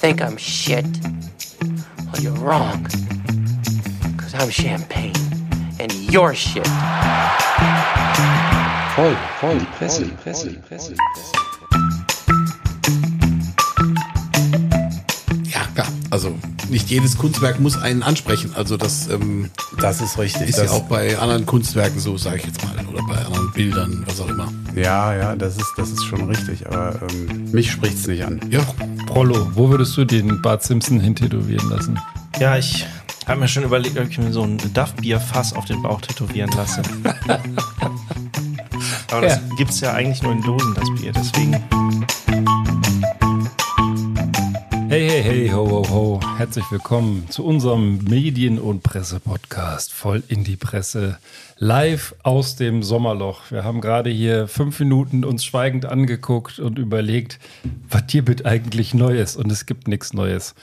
think I'm shit? Well, you're wrong. Because I'm champagne. And you're shit. Voll, voll, die Presse, die Presse, die Presse, die Presse. Ja, klar. Also nicht jedes Kunstwerk muss einen ansprechen. Also das, ähm, Das ist richtig. ist das, ja auch bei anderen Kunstwerken so, sage ich jetzt mal. Oder bei anderen Bildern, was auch immer. ja, ja, das ist, das ist schon richtig. Aber ähm, mich spricht's nicht an. Ja, Prollo, wo würdest du den Bart Simpson hintätowieren lassen? Ja, ich habe mir schon überlegt, ob ich mir so ein Duff-Bier-Fass auf den Bauch tätowieren lasse. Aber das Ja. gibt's ja eigentlich nur in Dosen, das Bier. Deswegen, Hey, hey, hey, ho, ho, ho. Herzlich willkommen zu unserem Medien- und Presse-Podcast. Voll in die Presse. Live aus dem Sommerloch. Wir haben gerade hier fünf Minuten uns schweigend angeguckt und überlegt, was hier wird eigentlich Neues? Und es gibt nichts Neues.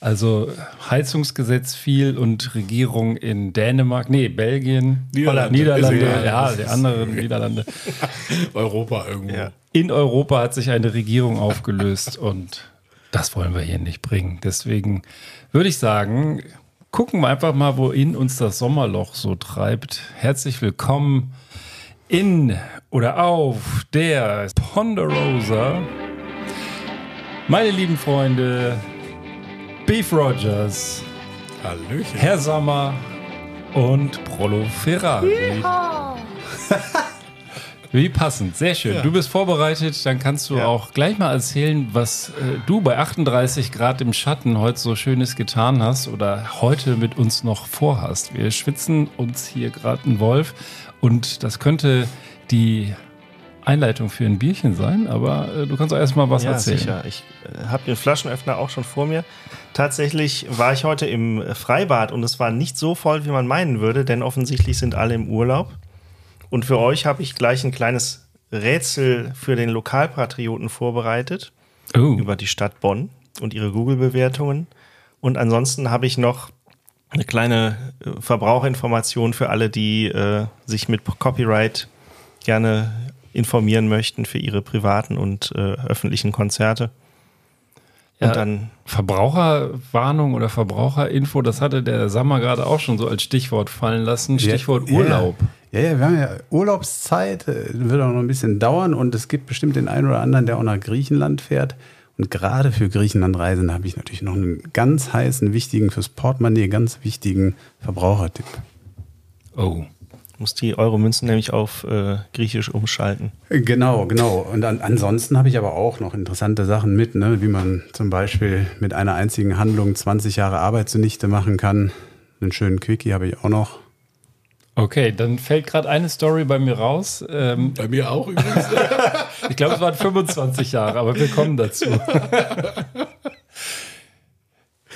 Also Heizungsgesetz viel und Regierung in Dänemark, nee, Belgien, Niederlande. Niederlande, Ja, ja, die anderen Niederlande. Europa irgendwo. Ja. In Europa hat sich eine Regierung aufgelöst und das wollen wir hier nicht bringen. Deswegen würde ich sagen, gucken wir einfach mal, wohin uns das Sommerloch so treibt. Herzlich willkommen in oder auf der Ponderosa. Meine lieben Freunde, Beef Rogers, Hallöchen. Herr Sommer und Prolo Ferrari. Wie passend, sehr schön. Du bist vorbereitet, dann kannst du auch gleich mal erzählen, was äh, du bei 38 Grad im Schatten heute so Schönes getan hast oder heute mit uns noch vorhast. Wir schwitzen uns hier gerade einen Wolf und das könnte die Einleitung für ein Bierchen sein, aber äh, du kannst auch erstmal was ja, erzählen. sicher. Ich äh, habe den Flaschenöffner auch schon vor mir. Tatsächlich war ich heute im Freibad und es war nicht so voll, wie man meinen würde, denn offensichtlich sind alle im Urlaub. Und für euch habe ich gleich ein kleines Rätsel für den Lokalpatrioten vorbereitet. Oh, über die Stadt Bonn und ihre Google-Bewertungen. Und ansonsten habe ich noch eine kleine äh, Verbraucherinformation für alle, die äh, sich mit Copyright gerne informieren möchten für ihre privaten und äh, öffentlichen Konzerte. Und Ja. dann, Verbraucherwarnung oder Verbraucherinfo, das hatte der Sammer gerade auch schon so als Stichwort fallen lassen. Stichwort Ja, Urlaub. Ja, ja, wir haben ja Urlaubszeit, äh, wird auch noch ein bisschen dauern und es gibt bestimmt den einen oder anderen, der auch nach Griechenland fährt. Und gerade für Griechenlandreisen habe ich natürlich noch einen ganz heißen, wichtigen, fürs Portemonnaie ganz wichtigen Verbrauchertipp. Oh. Muss die Euro-Münzen nämlich auf äh, Griechisch umschalten. Genau, genau. Und an, ansonsten habe ich aber auch noch interessante Sachen mit, ne? wie man zum Beispiel mit einer einzigen Handlung 20 Jahre Arbeit zunichte machen kann. Einen schönen Quickie habe ich auch noch. Okay, dann fällt gerade eine Story bei mir raus. Ähm, Bei mir auch übrigens. ich glaube, es waren 25 Jahre, aber wir kommen dazu.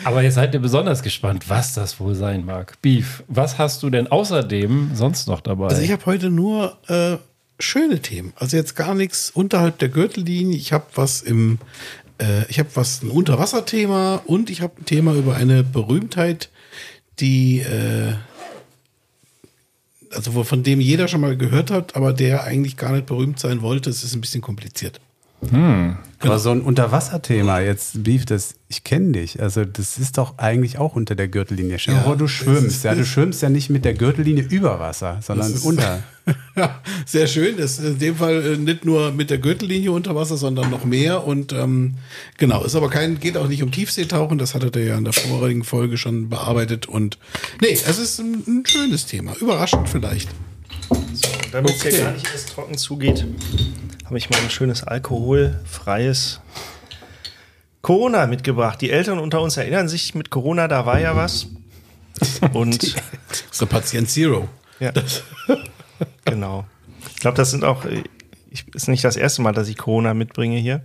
aber jetzt seid ihr besonders gespannt, was das wohl sein mag. Beef, was hast du denn außerdem sonst noch dabei? Also ich habe heute nur äh, schöne Themen. Also jetzt gar nichts unterhalb der Gürtellinie. Ich habe was im, äh, ich habe was ein Unterwasserthema und ich habe ein Thema über eine Berühmtheit, die äh, also von dem jeder schon mal gehört hat, aber der eigentlich gar nicht berühmt sein wollte. Es ist ein bisschen kompliziert. Aber so ein Unterwasserthema, jetzt Beef, das, ich kenne dich. Also, das ist doch eigentlich auch unter der Gürtellinie. Stell dir vor, du schwimmst. Ja, du schwimmst ja nicht mit der Gürtellinie über Wasser, sondern ist- unter. Ja, sehr schön. Das ist in dem Fall äh, nicht nur mit der Gürtellinie unter Wasser, sondern noch mehr. Und ähm, genau, ist aber kein, geht auch nicht um Tiefseetauchen. Das hattet ihr ja in der vorigen Folge schon bearbeitet. Und nee, es ist ein, ein schönes Thema. Überraschend vielleicht. Damit es Okay. hier gar nicht erst trocken zugeht, habe ich mal ein schönes alkoholfreies Corona mitgebracht. Die Eltern unter uns erinnern sich, mit Corona, da war ja was. Und der Patient Zero. ja, genau. Ich glaube, das sind auch, äh, ich, ist nicht das erste Mal, dass ich Corona mitbringe hier.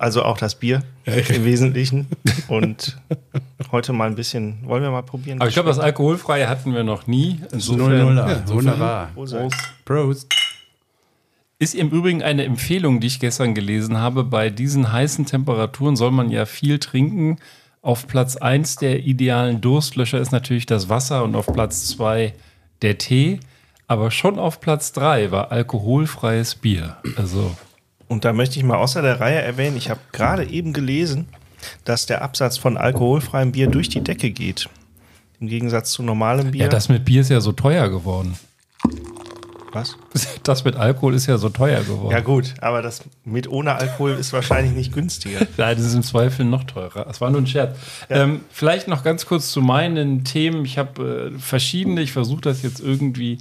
Also auch das Bier Ja. im Wesentlichen. Und heute mal ein bisschen, wollen wir mal probieren? aber ich glaube, das Alkoholfreie hatten wir noch nie. Insofern 0-0. Ja, insofern- Wunderbar. Prost. Prost. Ist im Übrigen eine Empfehlung, die ich gestern gelesen habe. Bei diesen heißen Temperaturen soll man ja viel trinken. Auf Platz 1 der idealen Durstlöscher ist natürlich das Wasser und auf Platz 2 der Tee. Aber schon auf Platz 3 war alkoholfreies Bier. Also, Und da möchte ich mal außer der Reihe erwähnen, ich habe gerade eben gelesen, dass der Absatz von alkoholfreiem Bier durch die Decke geht. Im Gegensatz zu normalem Bier. Ja, das mit Bier ist ja so teuer geworden. Was? Das mit Alkohol ist ja so teuer geworden. Ja gut, aber das mit ohne Alkohol ist wahrscheinlich nicht günstiger. Nein, das ist im Zweifel noch teurer. Das war nur ein Scherz. Ähm, vielleicht noch ganz kurz zu meinen Themen. Ich habe äh, verschiedene. Ich versuche das jetzt irgendwie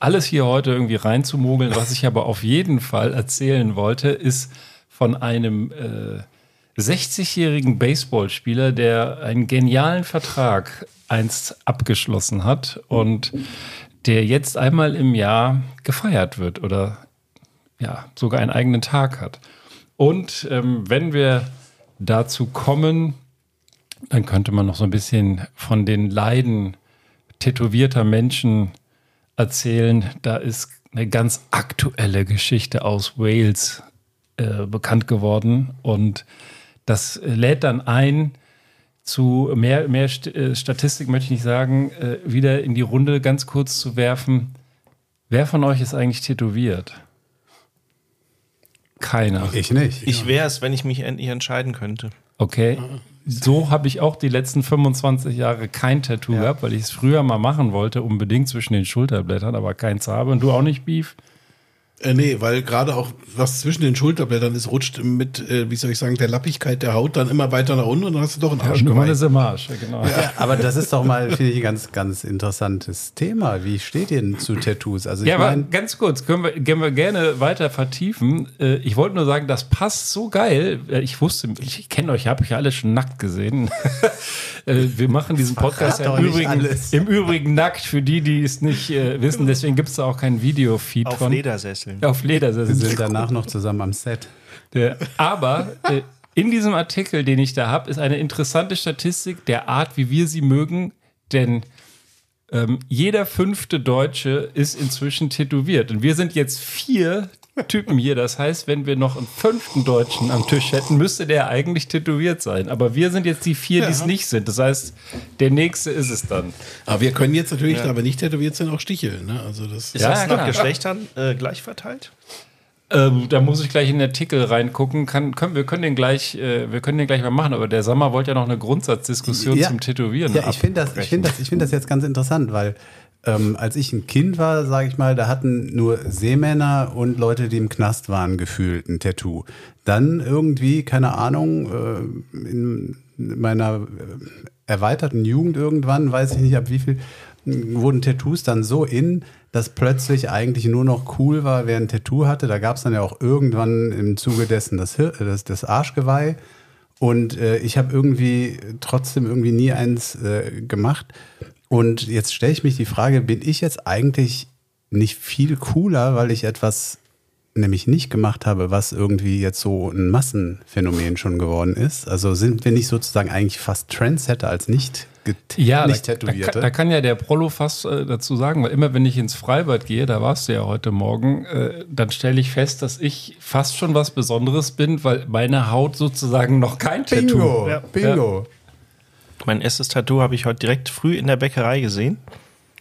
alles hier heute irgendwie reinzumogeln. Was ich aber auf jeden Fall erzählen wollte, ist von einem äh, 60-jährigen Baseballspieler, der einen genialen Vertrag einst abgeschlossen hat und der jetzt einmal im Jahr gefeiert wird oder ja, sogar einen eigenen Tag hat. Und ähm, wenn wir dazu kommen, dann könnte man noch so ein bisschen von den Leiden tätowierter Menschen erzählen. Da ist eine ganz aktuelle Geschichte aus Wales äh, bekannt geworden und das lädt dann ein, zu mehr, mehr St äh, Statistik möchte ich nicht sagen, äh, wieder in die Runde ganz kurz zu werfen. Wer von euch ist eigentlich tätowiert? Keiner. Ich nicht. Ich wäre es, wenn ich mich endlich entscheiden könnte. Okay. So habe ich auch die letzten 25 Jahre kein Tattoo gehabt, weil ich es früher mal machen wollte, unbedingt zwischen den Schulterblättern, aber keins habe. Und du auch nicht, Beef? Äh, nee, weil gerade auch was zwischen den Schulterblättern ist, rutscht mit, äh, wie soll ich sagen, der Lappigkeit der Haut dann immer weiter nach unten und dann hast du doch einen Arsch. Nummer ist im Arsch, ja, genau. Ja, aber das ist doch mal, finde ich, ein ganz, ganz interessantes Thema. Wie steht ihr denn zu Tattoos? Also ich Ja, aber ganz kurz, können wir, können wir gerne weiter vertiefen. Äh, Ich wollte nur sagen, das passt so geil. Äh, Ich wusste, ich kenne euch, habe euch ja alle schon nackt gesehen. Äh, Wir machen diesen Podcast ja im Übrigen, im Übrigen nackt für die, die es nicht äh, wissen. Deswegen gibt es da auch kein Videofeed Auf von. Ledersesseln. Auf wir Ledersesseln. sind danach noch zusammen am Set. Der, aber äh, in diesem Artikel, den ich da habe, ist eine interessante Statistik der Art, wie wir sie mögen, denn ähm, jeder fünfte Deutsche ist inzwischen tätowiert. Und wir sind jetzt vier Typen hier. Das heißt, wenn wir noch einen fünften Deutschen am Tisch hätten, müsste der eigentlich tätowiert sein. Aber wir sind jetzt die vier, die es nicht sind. Das heißt, der nächste ist es dann. Aber wir können jetzt natürlich, da wir nicht tätowiert sind, auch sticheln. Ne? Also das Ist Ja, das ja, nach. Geschlechtern äh, gleich verteilt? Ähm, da muss ich gleich in den Artikel reingucken. Kann, können, wir, können den gleich, äh, wir können den gleich mal machen, aber der Sommer wollte ja noch eine Grundsatzdiskussion Ja. zum Tätowieren Ja, ich finde das, ich finde das, ich finde das jetzt ganz interessant, weil ähm, als ich ein Kind war, sage ich mal, da hatten nur Seemänner und Leute, die im Knast waren, gefühlt ein Tattoo. Dann irgendwie, keine Ahnung, äh, in meiner äh, erweiterten Jugend irgendwann, weiß ich nicht ab wie viel, wurden Tattoos dann so in, dass plötzlich eigentlich nur noch cool war, wer ein Tattoo hatte. Da gab es dann ja auch irgendwann im Zuge dessen das, das, das Arschgeweih. Und äh, ich habe irgendwie trotzdem irgendwie nie eins äh, gemacht. Und jetzt stelle ich mich die Frage, bin ich jetzt eigentlich nicht viel cooler, weil ich etwas nämlich nicht gemacht habe, was irgendwie jetzt so ein Massenphänomen schon geworden ist? Also sind wir nicht sozusagen eigentlich fast Trendsetter als nicht, Ja, nicht da, da, Tätowierte? kann, da kann ja der Prollo fast äh, dazu sagen, weil immer wenn ich ins Freibad gehe, da warst du ja heute Morgen, äh, dann stelle ich fest, dass ich fast schon was Besonderes bin, weil meine Haut sozusagen noch kein Bingo, Tattoo. Ja. Bingo. Mein erstes Tattoo habe ich heute direkt früh in der Bäckerei gesehen.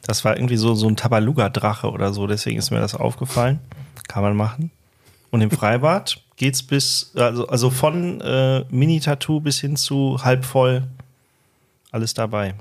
Das war irgendwie so, so ein Tabaluga-Drache oder so, deswegen ist mir das aufgefallen. Kann man machen. Und im Freibad geht's bis, also, also von äh, Mini-Tattoo bis hin zu halb voll. Alles dabei.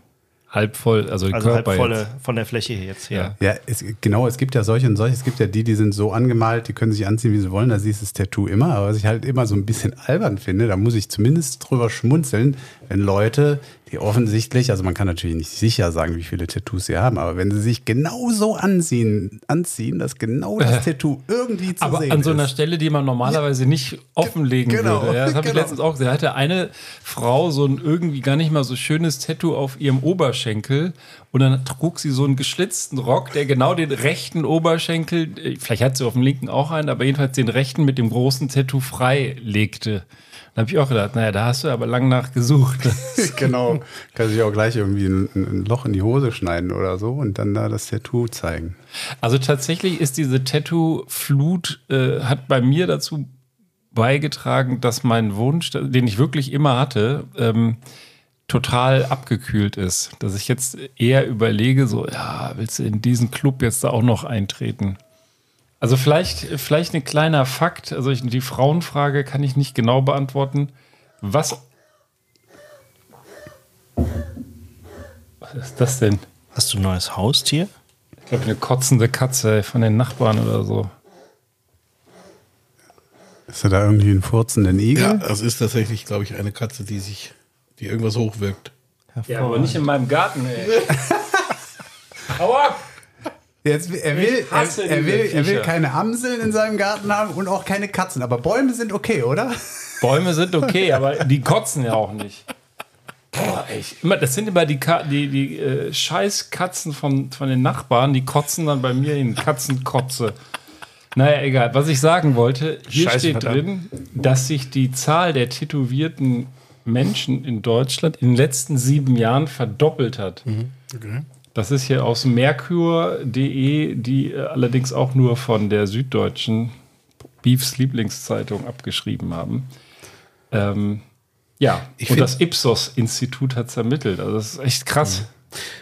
Halb voll, also, Also halb Körper volle jetzt. von der Fläche jetzt her. Ja. Ja, es, genau, es gibt ja solche und solche. Es gibt ja die, die sind so angemalt, die können sich anziehen, wie sie wollen. Da siehst du das Tattoo immer. Aber was ich halt immer so ein bisschen albern finde, da muss ich zumindest drüber schmunzeln, wenn Leute, die offensichtlich, also man kann natürlich nicht sicher sagen, wie viele Tattoos sie haben, aber wenn sie sich genau so anziehen, anziehen, dass genau das Tattoo irgendwie zu Aber sehen an so einer ist. Stelle, die man normalerweise nicht offenlegen genau, würde. Ja, das habe ich genau. letztens auch gesehen. Da hatte eine Frau so ein irgendwie gar nicht mal so schönes Tattoo auf ihrem Oberschenkel und dann trug sie so einen geschlitzten Rock, der genau den rechten Oberschenkel, äh, vielleicht hat sie auf dem linken auch einen, aber jedenfalls den rechten mit dem großen Tattoo frei legte. Da habe ich auch gedacht, naja, da hast du aber lang nachgesucht. genau. Kann sich auch gleich irgendwie ein, ein Loch in die Hose schneiden oder so und dann da das Tattoo zeigen. Also tatsächlich ist diese Tattoo-Flut, äh, hat bei mir dazu beigetragen, dass mein Wunsch, den ich wirklich immer hatte, ähm, total abgekühlt ist. Dass ich jetzt eher überlege, so, ja, willst du in diesen Club jetzt da auch noch eintreten? Also vielleicht, vielleicht ein kleiner Fakt. Also ich, die Frauenfrage kann ich nicht genau beantworten. Was, was ist das denn? Hast du ein neues Haustier? Ich glaube, eine kotzende Katze von den Nachbarn oder so. Ist da irgendwie ein furzenden Igel? Ja, das ist tatsächlich, glaube ich, eine Katze, die sich, die irgendwas hochwirkt. Ja, aber nicht in meinem Garten, ey. Aua! Jetzt, er will, Ich hasse er, er, will, er will keine Amseln in seinem Garten haben und auch keine Katzen. Aber Bäume sind okay, oder? Bäume sind okay, aber die kotzen ja auch nicht. Boah, echt. Immer, das sind immer die, Ka die, die äh, Scheißkatzen von, von den Nachbarn, die kotzen dann bei mir in Katzenkotze. Naja, egal. Was ich sagen wollte, hier Scheiße, steht verdammt. drin, dass sich die Zahl der tätowierten Menschen in Deutschland in den letzten sieben Jahren verdoppelt hat. Okay. Das ist hier aus merkur.de, die äh, allerdings auch nur von der Süddeutschen Beefs Lieblingszeitung abgeschrieben haben. Ähm, ja, Ich und das Ipsos-Institut hat es ermittelt. Also das ist echt krass.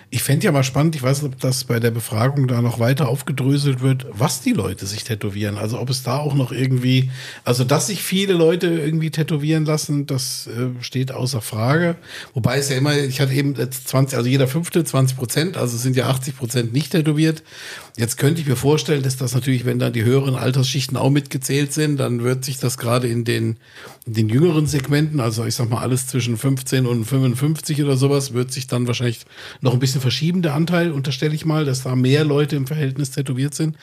Ich fände ja mal spannend, ich weiß nicht, ob das bei der Befragung da noch weiter aufgedröselt wird, was die Leute sich tätowieren. Also ob es da auch noch irgendwie, also dass sich viele Leute irgendwie tätowieren lassen, das äh, steht außer Frage. Wobei es ja immer, ich hatte eben jetzt 20, also jeder fünfte, 20 Prozent, also sind ja 80 Prozent nicht tätowiert. Jetzt könnte ich mir vorstellen, dass das natürlich, wenn dann die höheren Altersschichten auch mitgezählt sind, dann wird sich das gerade in den, in den jüngeren Segmenten, also ich sag mal alles zwischen 15 und 55 oder sowas, wird sich dann wahrscheinlich noch ein bisschen verschieben, der Anteil, unterstelle ich mal, dass da mehr Leute im Verhältnis tätowiert sind.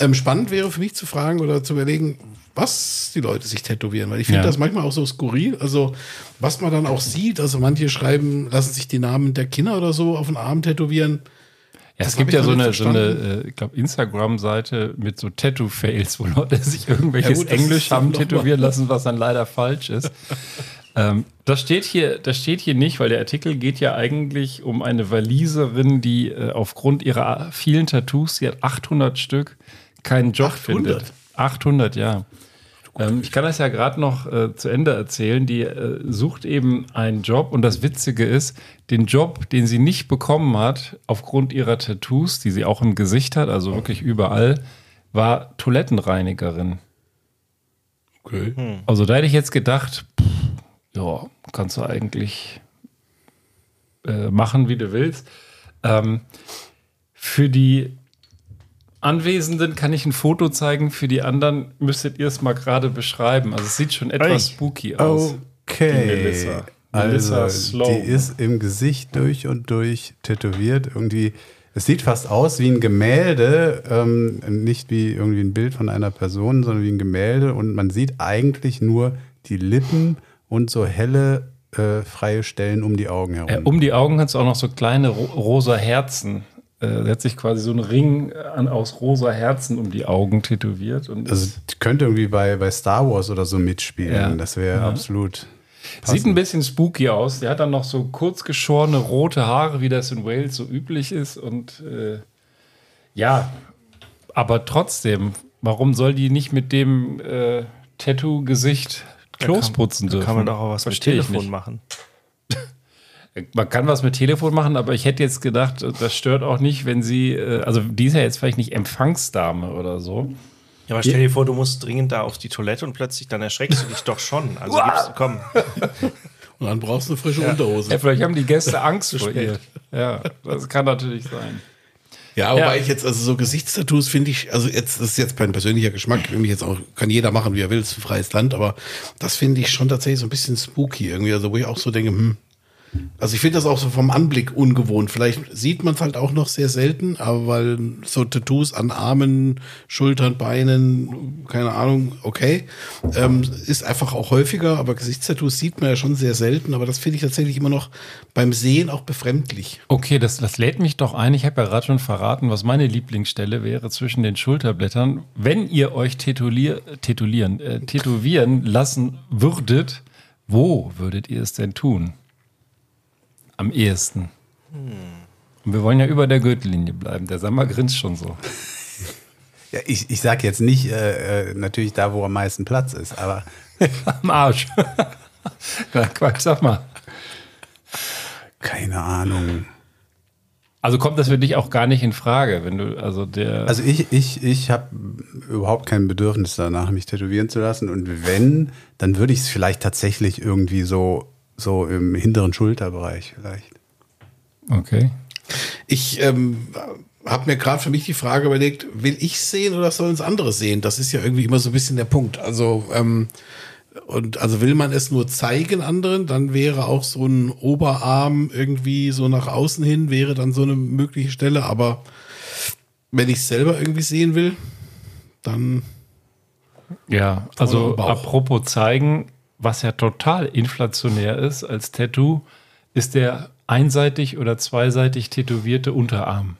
Ähm, spannend wäre für mich zu fragen oder zu überlegen, was die Leute sich tätowieren, weil ich finde Ja. das manchmal auch so skurril, also was man dann auch sieht, also manche schreiben, lassen sich die Namen der Kinder oder so auf den Arm tätowieren. Ja, Das es gibt ja so eine, so eine äh, ich glaube, Instagram-Seite mit so Tattoo-Fails, wo Leute sich irgendwelches Ja gut, Englisch haben tätowieren lassen, was dann leider falsch ist. ähm, das steht hier, das steht hier nicht, weil der Artikel geht ja eigentlich um eine Waliserin, die äh, aufgrund ihrer vielen Tattoos, sie hat 800 Stück, keinen Job 800? findet. 800, ja. Ähm, ich kann das ja gerade noch äh, zu Ende erzählen. Die äh, sucht eben einen Job und das Witzige ist, den Job, den sie nicht bekommen hat, aufgrund ihrer Tattoos, die sie auch im Gesicht hat, also wirklich überall, war Toilettenreinigerin. Okay. Also da hätte ich jetzt gedacht, ja, kannst du eigentlich äh, machen, wie du willst. Ähm, für die Anwesenden kann ich ein Foto zeigen, für die anderen müsstet ihr es mal gerade beschreiben. Also es sieht schon etwas Ui. spooky aus. Okay. Die Melissa. Melissa Also, Sloan. die ist im Gesicht durch und durch tätowiert. Irgendwie, es sieht fast aus wie ein Gemälde, ähm, nicht wie irgendwie ein Bild von einer Person, sondern wie ein Gemälde. Und man sieht eigentlich nur die Lippen und so helle, äh, freie Stellen um die Augen herum. Äh, um die Augen hat es auch noch so kleine ro rosa Herzen. Äh, sie hat sich quasi so einen Ring an, aus rosa Herzen um die Augen tätowiert. Und also könnte irgendwie bei, bei Star Wars oder so mitspielen. Ja. Das wäre Ja. absolut. Sieht ein bisschen spooky aus. Der hat dann noch so kurz geschorene rote Haare, wie das in Wales so üblich ist. Und äh, ja, aber trotzdem, warum soll die nicht mit dem äh, Tattoo-Gesicht Klos putzen Da dürfen? kann man doch auch was Verstehe mit Telefon machen. Man kann was mit Telefon machen, aber ich hätte jetzt gedacht, das stört auch nicht, wenn sie, äh, also die ist ja jetzt vielleicht nicht Empfangsdame oder so. Ja, aber stell dir vor, du musst dringend da auf die Toilette und plötzlich dann erschreckst du dich doch schon. Also gib's, komm. Und dann brauchst du eine frische Unterhose. Ja, vielleicht haben die Gäste Angst vor ihr. Ja, das kann natürlich sein. Ja, wobei Ja. ich jetzt, also so Gesichtstattoos finde ich, also jetzt, das ist jetzt mein persönlicher Geschmack, nämlich jetzt auch, kann jeder machen, wie er will, es ist ein freies Land, aber das finde ich schon tatsächlich so ein bisschen spooky irgendwie, also wo ich auch so denke, hm, also ich finde das auch so vom Anblick ungewohnt. Vielleicht sieht man es halt auch noch sehr selten, aber weil so Tattoos an Armen, Schultern, Beinen, keine Ahnung, okay, ähm, ist einfach auch häufiger, aber Gesichtstattoos sieht man ja schon sehr selten, aber das finde ich tatsächlich immer noch beim Sehen auch befremdlich. Okay, das, das lädt mich doch ein. Ich habe ja gerade schon verraten, was meine Lieblingsstelle wäre zwischen den Schulterblättern. Wenn ihr euch tätowier, tätowieren, äh, tätowieren lassen würdet, wo würdet ihr es denn tun? Am ehesten. Und wir wollen ja über der Gürtellinie bleiben. Der Sammer grinst schon so. Ja, ich, ich sage jetzt nicht äh, äh, natürlich da, wo am meisten Platz ist, aber Am Arsch. Ja, Quatsch, sag mal. keine Ahnung. Also kommt das für dich auch gar nicht in Frage, wenn du, also der. Also ich, ich, ich habe überhaupt kein Bedürfnis danach, mich tätowieren zu lassen. Und wenn, dann würde ich es vielleicht tatsächlich irgendwie so, so im hinteren Schulterbereich vielleicht. okay. Ich ähm, habe mir gerade für mich die Frage überlegt, will ich sehen oder sollen es andere sehen? Das ist ja irgendwie immer so ein bisschen der Punkt. Also ähm, und also will man es nur zeigen anderen, dann wäre auch so ein Oberarm irgendwie so nach außen hin, wäre dann so eine mögliche Stelle. Aber wenn ich es selber irgendwie sehen will, dann Ja, also apropos zeigen, was ja total inflationär ist als Tattoo, ist der einseitig oder zweiseitig tätowierte Unterarm.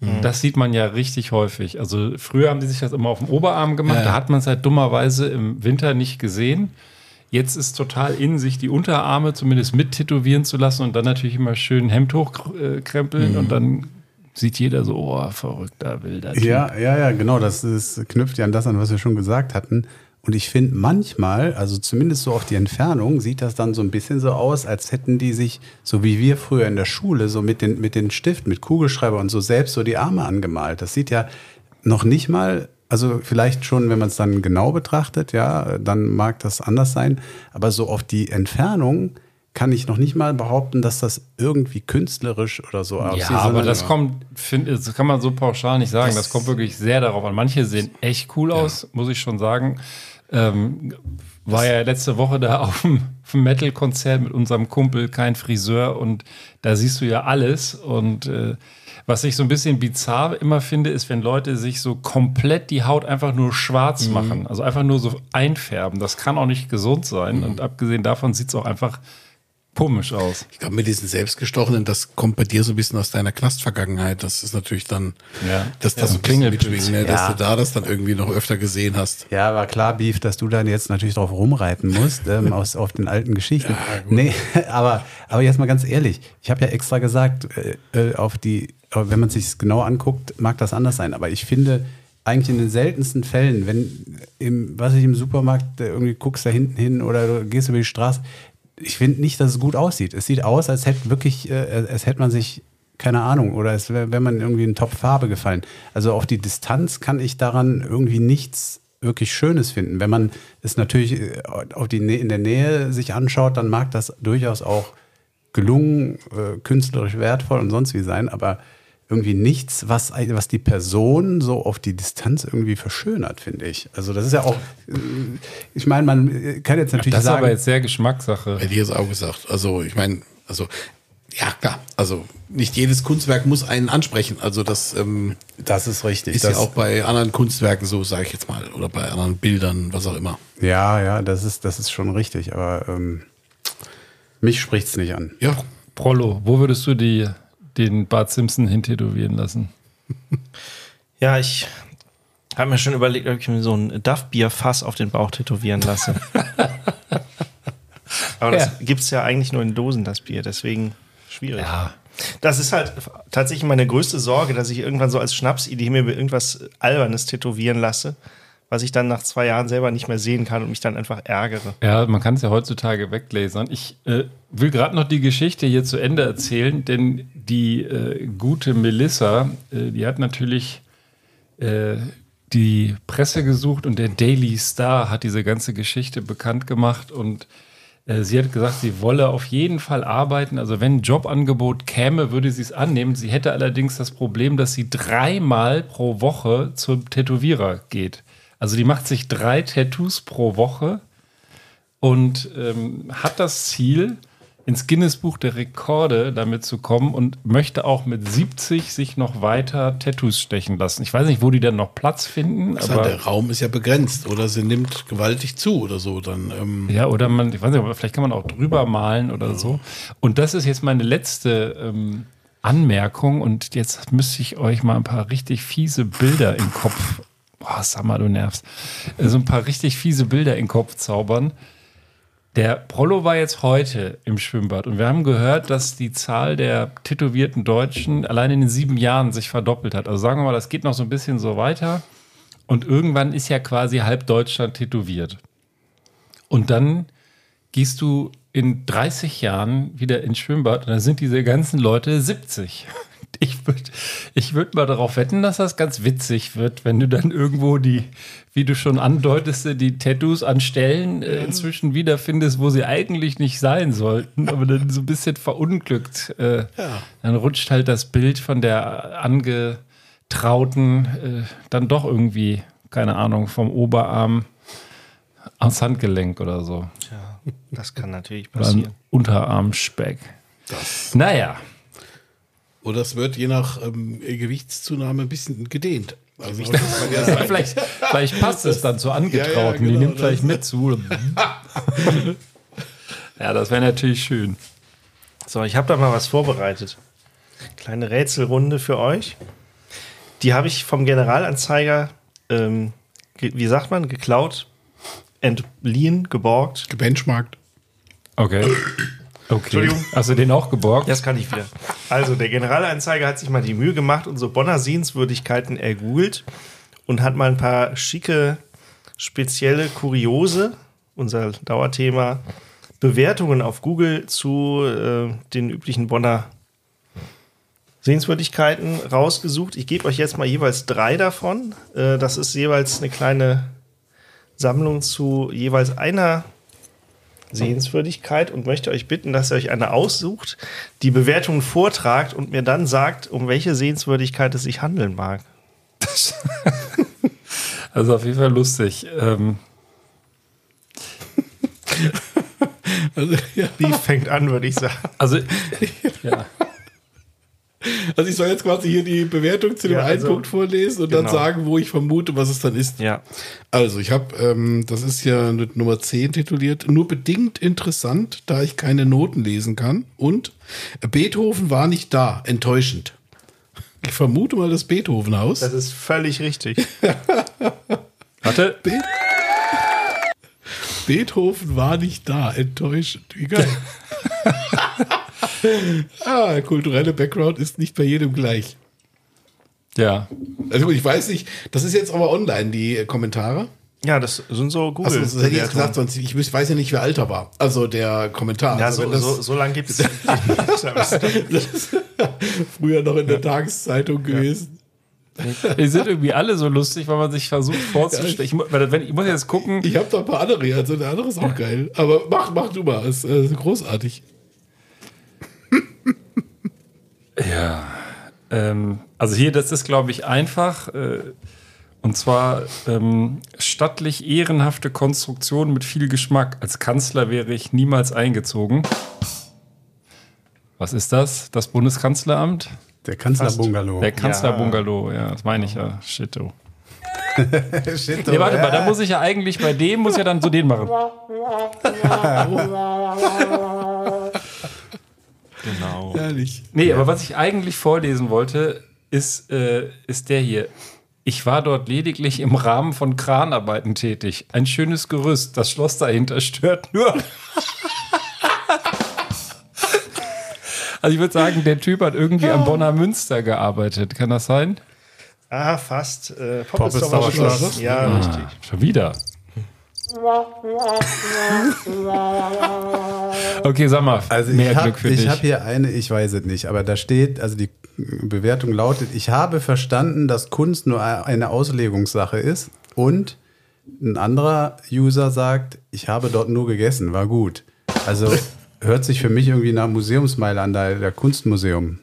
Mhm. Das sieht man ja richtig häufig. Also früher haben die sich das immer auf dem Oberarm gemacht, Ja, da hat man es halt dummerweise im Winter nicht gesehen. Jetzt ist total in sich die Unterarme zumindest mit tätowieren zu lassen und dann natürlich immer schön Hemd hochkrempeln Mhm. und dann sieht jeder so, oh, verrückter, wilder Typ. Ja, ja, ja, genau. Das ist, knüpft ja an das an, was wir schon gesagt hatten. Und ich finde manchmal, also zumindest so auf die Entfernung, sieht das dann so ein bisschen so aus, als hätten die sich, so wie wir früher in der Schule, so mit den, mit den Stift, mit Kugelschreiber und so selbst so die Arme angemalt. Das sieht ja noch nicht mal, also vielleicht schon, wenn man es dann genau betrachtet, ja, dann mag das anders sein. Aber so auf die Entfernung kann ich noch nicht mal behaupten, dass das irgendwie künstlerisch oder so aussieht. Ja, aber das kommt, find, das kann man so pauschal nicht sagen. Das, Das- kommt wirklich sehr darauf an. Manche sehen echt cool aus, muss ich schon sagen. Ähm, war ja letzte Woche da auf dem, Metal-Konzert mit unserem Kumpel, kein Friseur, und da siehst du ja alles. Und äh, was ich so ein bisschen bizarr immer finde, ist, wenn Leute sich so komplett die Haut einfach nur schwarz machen, also einfach nur so einfärben. Das kann auch nicht gesund sein. Und abgesehen davon sieht es auch einfach komisch aus. Ich glaube, mit diesen Selbstgestochenen, das kommt bei dir so ein bisschen aus deiner Knastvergangenheit. Das ist natürlich dann, Ja. dass das Ja, so mitschwingt, ne? dass Ja. du da das dann irgendwie noch öfter gesehen hast. Ja, war klar, Beef, dass du dann jetzt natürlich drauf rumreiten musst, ähm, aus, auf den alten Geschichten. nee, aber, aber jetzt mal ganz ehrlich, ich habe ja extra gesagt, äh, äh, auf die, wenn man sich genau anguckt, mag das anders sein. Aber ich finde, eigentlich in den seltensten Fällen, wenn im, was ich im Supermarkt äh, irgendwie guckst da hinten hin oder du gehst über die Straße, ich finde nicht, dass es gut aussieht. Es sieht aus, als hätte wirklich, äh, als hätte man sich keine Ahnung, oder es wäre, wenn man irgendwie einen Topf Farbe gefallen. Also auf die Distanz kann ich daran irgendwie nichts wirklich Schönes finden. Wenn man es natürlich äh, auf die, in der Nähe sich anschaut, dann mag das durchaus auch gelungen, äh, künstlerisch wertvoll und sonst wie sein, aber irgendwie nichts, was, was die Person so auf die Distanz irgendwie verschönert, finde ich. Also das ist ja auch, äh, ich meine, man äh, kann jetzt natürlich Das ist sagen, aber jetzt sehr Geschmackssache. Bei dir ist auch gesagt. Also, ich meine, also, ja, klar. Also, nicht jedes Kunstwerk muss einen ansprechen. Also, das ähm, das ist richtig. ist das, ja auch bei anderen Kunstwerken so, sage ich jetzt mal. Oder bei anderen Bildern, was auch immer. Ja, ja, das ist, das ist schon richtig, aber ähm, mich spricht es nicht an. Ja, Prollo, wo würdest du die, den Bart Simpson hintätowieren lassen? Ja, ich habe mir schon überlegt, ob ich mir so ein Duff-Bier-Fass auf den Bauch tätowieren lasse. Aber das Ja. gibt's ja eigentlich nur in Dosen, das Bier, deswegen schwierig. Ja. Das ist halt tatsächlich meine größte Sorge, dass ich irgendwann so als Schnapsidee mir irgendwas Albernes tätowieren lasse, was ich dann nach zwei Jahren selber nicht mehr sehen kann und mich dann einfach ärgere. Ja, man kann es ja heutzutage weglasern. Ich äh, will gerade noch die Geschichte hier zu Ende erzählen, denn die äh, gute Melissa, äh, die hat natürlich äh, die Presse gesucht und der Daily Star hat diese ganze Geschichte bekannt gemacht und äh, sie hat gesagt, sie wolle auf jeden Fall arbeiten. Also wenn ein Jobangebot käme, würde sie es annehmen. Sie hätte allerdings das Problem, dass sie dreimal pro Woche zum Tätowierer geht. Also die macht sich drei Tattoos pro Woche und ähm, hat das Ziel, ins Guinness-Buch der Rekorde damit zu kommen und möchte auch mit 70 sich noch weiter Tattoos stechen lassen. Ich weiß nicht, wo die dann noch Platz finden, also aber der Raum ist ja begrenzt. Oder sie nimmt gewaltig zu oder so. Dann, ähm, ja, oder man, ich weiß nicht, aber vielleicht kann man auch drüber malen oder so. Und das ist jetzt meine letzte ähm, Anmerkung und jetzt müsste ich euch mal ein paar richtig fiese Bilder im Kopf, boah, sag mal, du nervst, äh, so ein paar richtig fiese Bilder im Kopf zaubern. Der Prollo war jetzt heute im Schwimmbad und wir haben gehört, dass die Zahl der tätowierten Deutschen allein in den sieben Jahren sich verdoppelt hat. Also sagen wir mal, das geht noch so ein bisschen so weiter und irgendwann ist ja quasi halb Deutschland tätowiert. Und dann gehst du in 30 Jahren wieder ins Schwimmbad und dann sind diese ganzen Leute 70. Ich würde ich würd mal darauf wetten, dass das ganz witzig wird, wenn du dann irgendwo die, wie du schon andeutest, die Tattoos an Stellen äh, inzwischen wiederfindest, wo sie eigentlich nicht sein sollten, aber dann so ein bisschen verunglückt. Äh, Dann rutscht halt das Bild von der angetrauten äh, dann doch irgendwie, keine Ahnung, vom Oberarm ans Handgelenk oder so. Ja, das kann natürlich passieren. Unterarmspeck. Naja. Oder es wird je nach ähm, Gewichtszunahme ein bisschen gedehnt. Also ja vielleicht, vielleicht passt es dann zur Angetrauten. Ja, ja, Die genau, nimmt vielleicht das- mit zu. ja, das wäre natürlich schön. So, ich habe da mal was vorbereitet. Kleine Rätselrunde für euch. Die habe ich vom Generalanzeiger, ähm, wie sagt man, geklaut, entliehen, geborgt. Gebenchmarkt. Okay. Okay. Entschuldigung. Hast du den auch geborgt? Das kann ich wieder. Also, der Generalanzeiger hat sich mal die Mühe gemacht und so Bonner Sehenswürdigkeiten ergoogelt und hat mal ein paar schicke, spezielle, kuriose, unser Dauerthema, Bewertungen auf Google zu äh, den üblichen Bonner Sehenswürdigkeiten rausgesucht. Ich gebe euch jetzt mal jeweils drei davon. Äh, das ist jeweils eine kleine Sammlung zu jeweils einer Sehenswürdigkeit und möchte euch bitten, dass ihr euch eine aussucht, die Bewertung vortragt und mir dann sagt, um welche Sehenswürdigkeit es sich handeln mag. Also auf jeden Fall lustig. Ähm, Also, ja. Die fängt an, würde ich sagen. also, ja. Also ich soll jetzt quasi hier die Bewertung zu dem Ja, einen also- Punkt vorlesen und dann genau. sagen, wo ich vermute, was es dann ist. Ja. Also ich habe, ähm, das ist ja mit Nummer 10 tituliert, nur bedingt interessant, da ich keine Noten lesen kann. Und Beethoven war nicht da, enttäuschend. Ich vermute mal das Beethovenhaus. Das ist völlig richtig. Warte. Beethoven war nicht da, enttäuschend. Wie geil. ah, der kulturelle Background ist nicht bei jedem gleich. Ja. Also ich weiß nicht, das ist jetzt aber online, die Kommentare. Ja, das sind so Google. Also, das hätte ich jetzt gesagt, sonst ich weiß ja nicht, wer alt er war. Also der Kommentar. ja, also, so, das so, so lange gibt es. früher noch in der Tageszeitung gewesen. Die sind irgendwie alle so lustig, weil man sich versucht vorzustellen. Ich, wenn, ich muss jetzt gucken. Ich habe da ein paar andere, also der andere ist auch geil. Aber mach, mach du mal, ist äh, großartig. Ja. Ähm, also hier, das ist, glaube ich, einfach. Äh, und zwar ähm, stattlich ehrenhafte Konstruktion mit viel Geschmack. Als Kanzler wäre ich niemals eingezogen. Was ist das? Das Bundeskanzleramt? Der Kanzlerbungalow. Der Kanzlerbungalow, ja, das meine ich ja. Shit, oh. Shit, Nee, warte mal, da muss ich ja eigentlich bei dem, muss ja dann so den machen. genau. Ehrlich. Nee, aber was ich eigentlich vorlesen wollte, ist, äh, ist der hier. Ich war dort lediglich im Rahmen von Kranarbeiten tätig. Ein schönes Gerüst. Das Schloss dahinter stört nur. Also ich würde sagen, der Typ hat irgendwie am Bonner Münster gearbeitet. Kann das sein? Ah, fast. Äh, Poppelsdauer Schloss. Ja, richtig. Schon wieder. Okay, sag mal, Also mehr ich Glück habe für dich. hab hier eine, ich weiß es nicht, aber da steht, also die Bewertung lautet, ich habe verstanden, dass Kunst nur eine Auslegungssache ist und ein anderer User sagt, ich habe dort nur gegessen, war gut. Also hört sich für mich irgendwie nach Museumsmeile an, da der Kunstmuseum.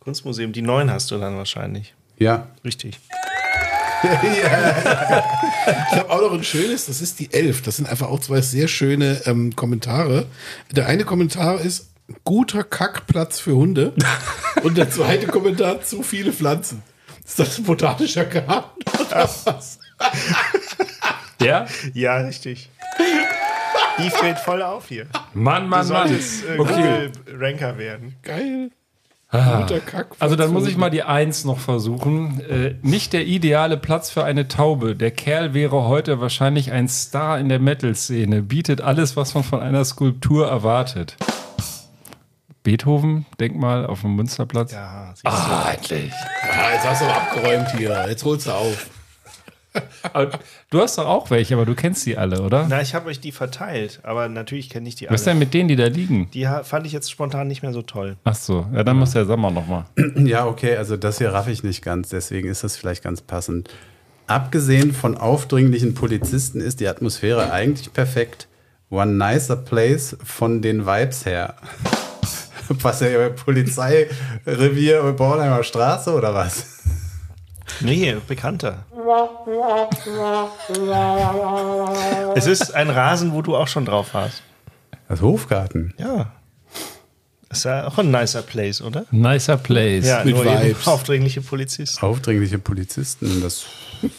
Kunstmuseum, die neuen hast du dann wahrscheinlich. Ja, Richtig. Ich habe auch noch ein schönes, das ist die 11. Das sind einfach auch zwei sehr schöne ähm, Kommentare. Der eine Kommentar ist guter Kackplatz für Hunde und der zweite Kommentar zu viele Pflanzen. Ist das ein botanischer Garten oder was? ja? Ja, richtig. Die fällt voll auf hier. Mann, Du Mann, Mann. solltest äh, Okay. Google-Ranker werden. Geil. Ah. Also dann muss ich mal die Eins noch versuchen. Äh, nicht der ideale Platz für eine Taube. Der Kerl wäre heute wahrscheinlich ein Star in der Metal-Szene. Bietet alles, was man von einer Skulptur erwartet. Beethoven, Denkmal auf dem Münsterplatz. Ja. Ah, endlich. Ah, jetzt hast du aber abgeräumt hier. Jetzt holst du auf. Aber du hast doch auch welche, aber du kennst die alle, oder? Na, ich habe euch die verteilt, aber natürlich kenne ich die Was ist denn alle. mit denen, die da liegen? Die fand ich jetzt spontan nicht mehr so toll. Ach so, ja, dann muss der Sommer noch mal. Ja, okay, also das hier raff ich nicht ganz, deswegen ist das vielleicht ganz passend. Abgesehen von aufdringlichen Polizisten ist die Atmosphäre eigentlich perfekt. One nicer place von den Vibes her. Was ja Polizeirevier Bornheimer Straße oder was? Nee, bekannter. Es ist ein Rasen, wo du auch schon drauf warst. Das Hofgarten. Ja. Ist ja auch ein nicer Place, oder? Nicer Place. Ja, mit nur eben Vibes. aufdringliche Polizisten. Aufdringliche Polizisten, das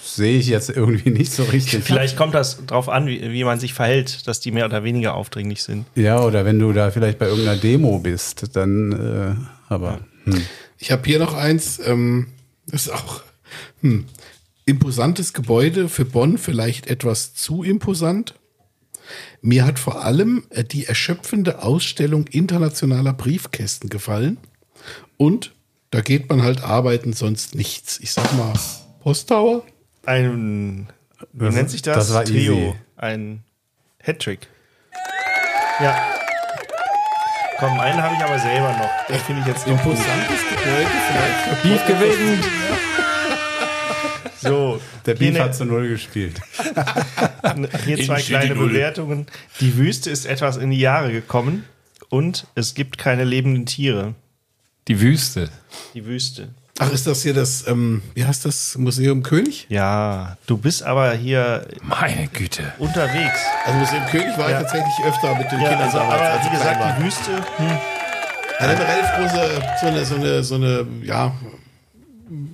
sehe ich jetzt irgendwie nicht so richtig. Vielleicht kommt das drauf an, wie, wie man sich verhält, dass die mehr oder weniger aufdringlich sind. Ja, oder wenn du da vielleicht bei irgendeiner Demo bist, dann äh, aber. Hm. Ich habe hier noch eins, ähm, das ist auch hm, imposantes Gebäude für Bonn, vielleicht etwas zu imposant. Mir hat vor allem äh, die erschöpfende Ausstellung internationaler Briefkästen gefallen. Und da geht man halt arbeiten, sonst nichts. Ich sag mal, Posttower? Ein, wie Das- nennt sich das? das war Trio. easy. Ein Hattrick. Ja. Komm, einen habe ich aber selber noch. Den finde ich jetzt. Imposantes Gebäude, vielleicht. Beef gewinnt. So, Der Beef hat zu Null gespielt. hier zwei kleine Bewertungen. Die Wüste ist etwas in die Jahre gekommen und es gibt keine lebenden Tiere. Die Wüste. Die Wüste. Ach, ist das hier das, ähm, wie heißt das, Museum König? Ja, du bist aber hier Meine Güte. unterwegs. Also Museum König war Ja. ich tatsächlich öfter mit den Ja, Kindern also, aber als wie gesagt, war. die Wüste, hm, Eine relativ große, so eine, so eine, so eine, ja,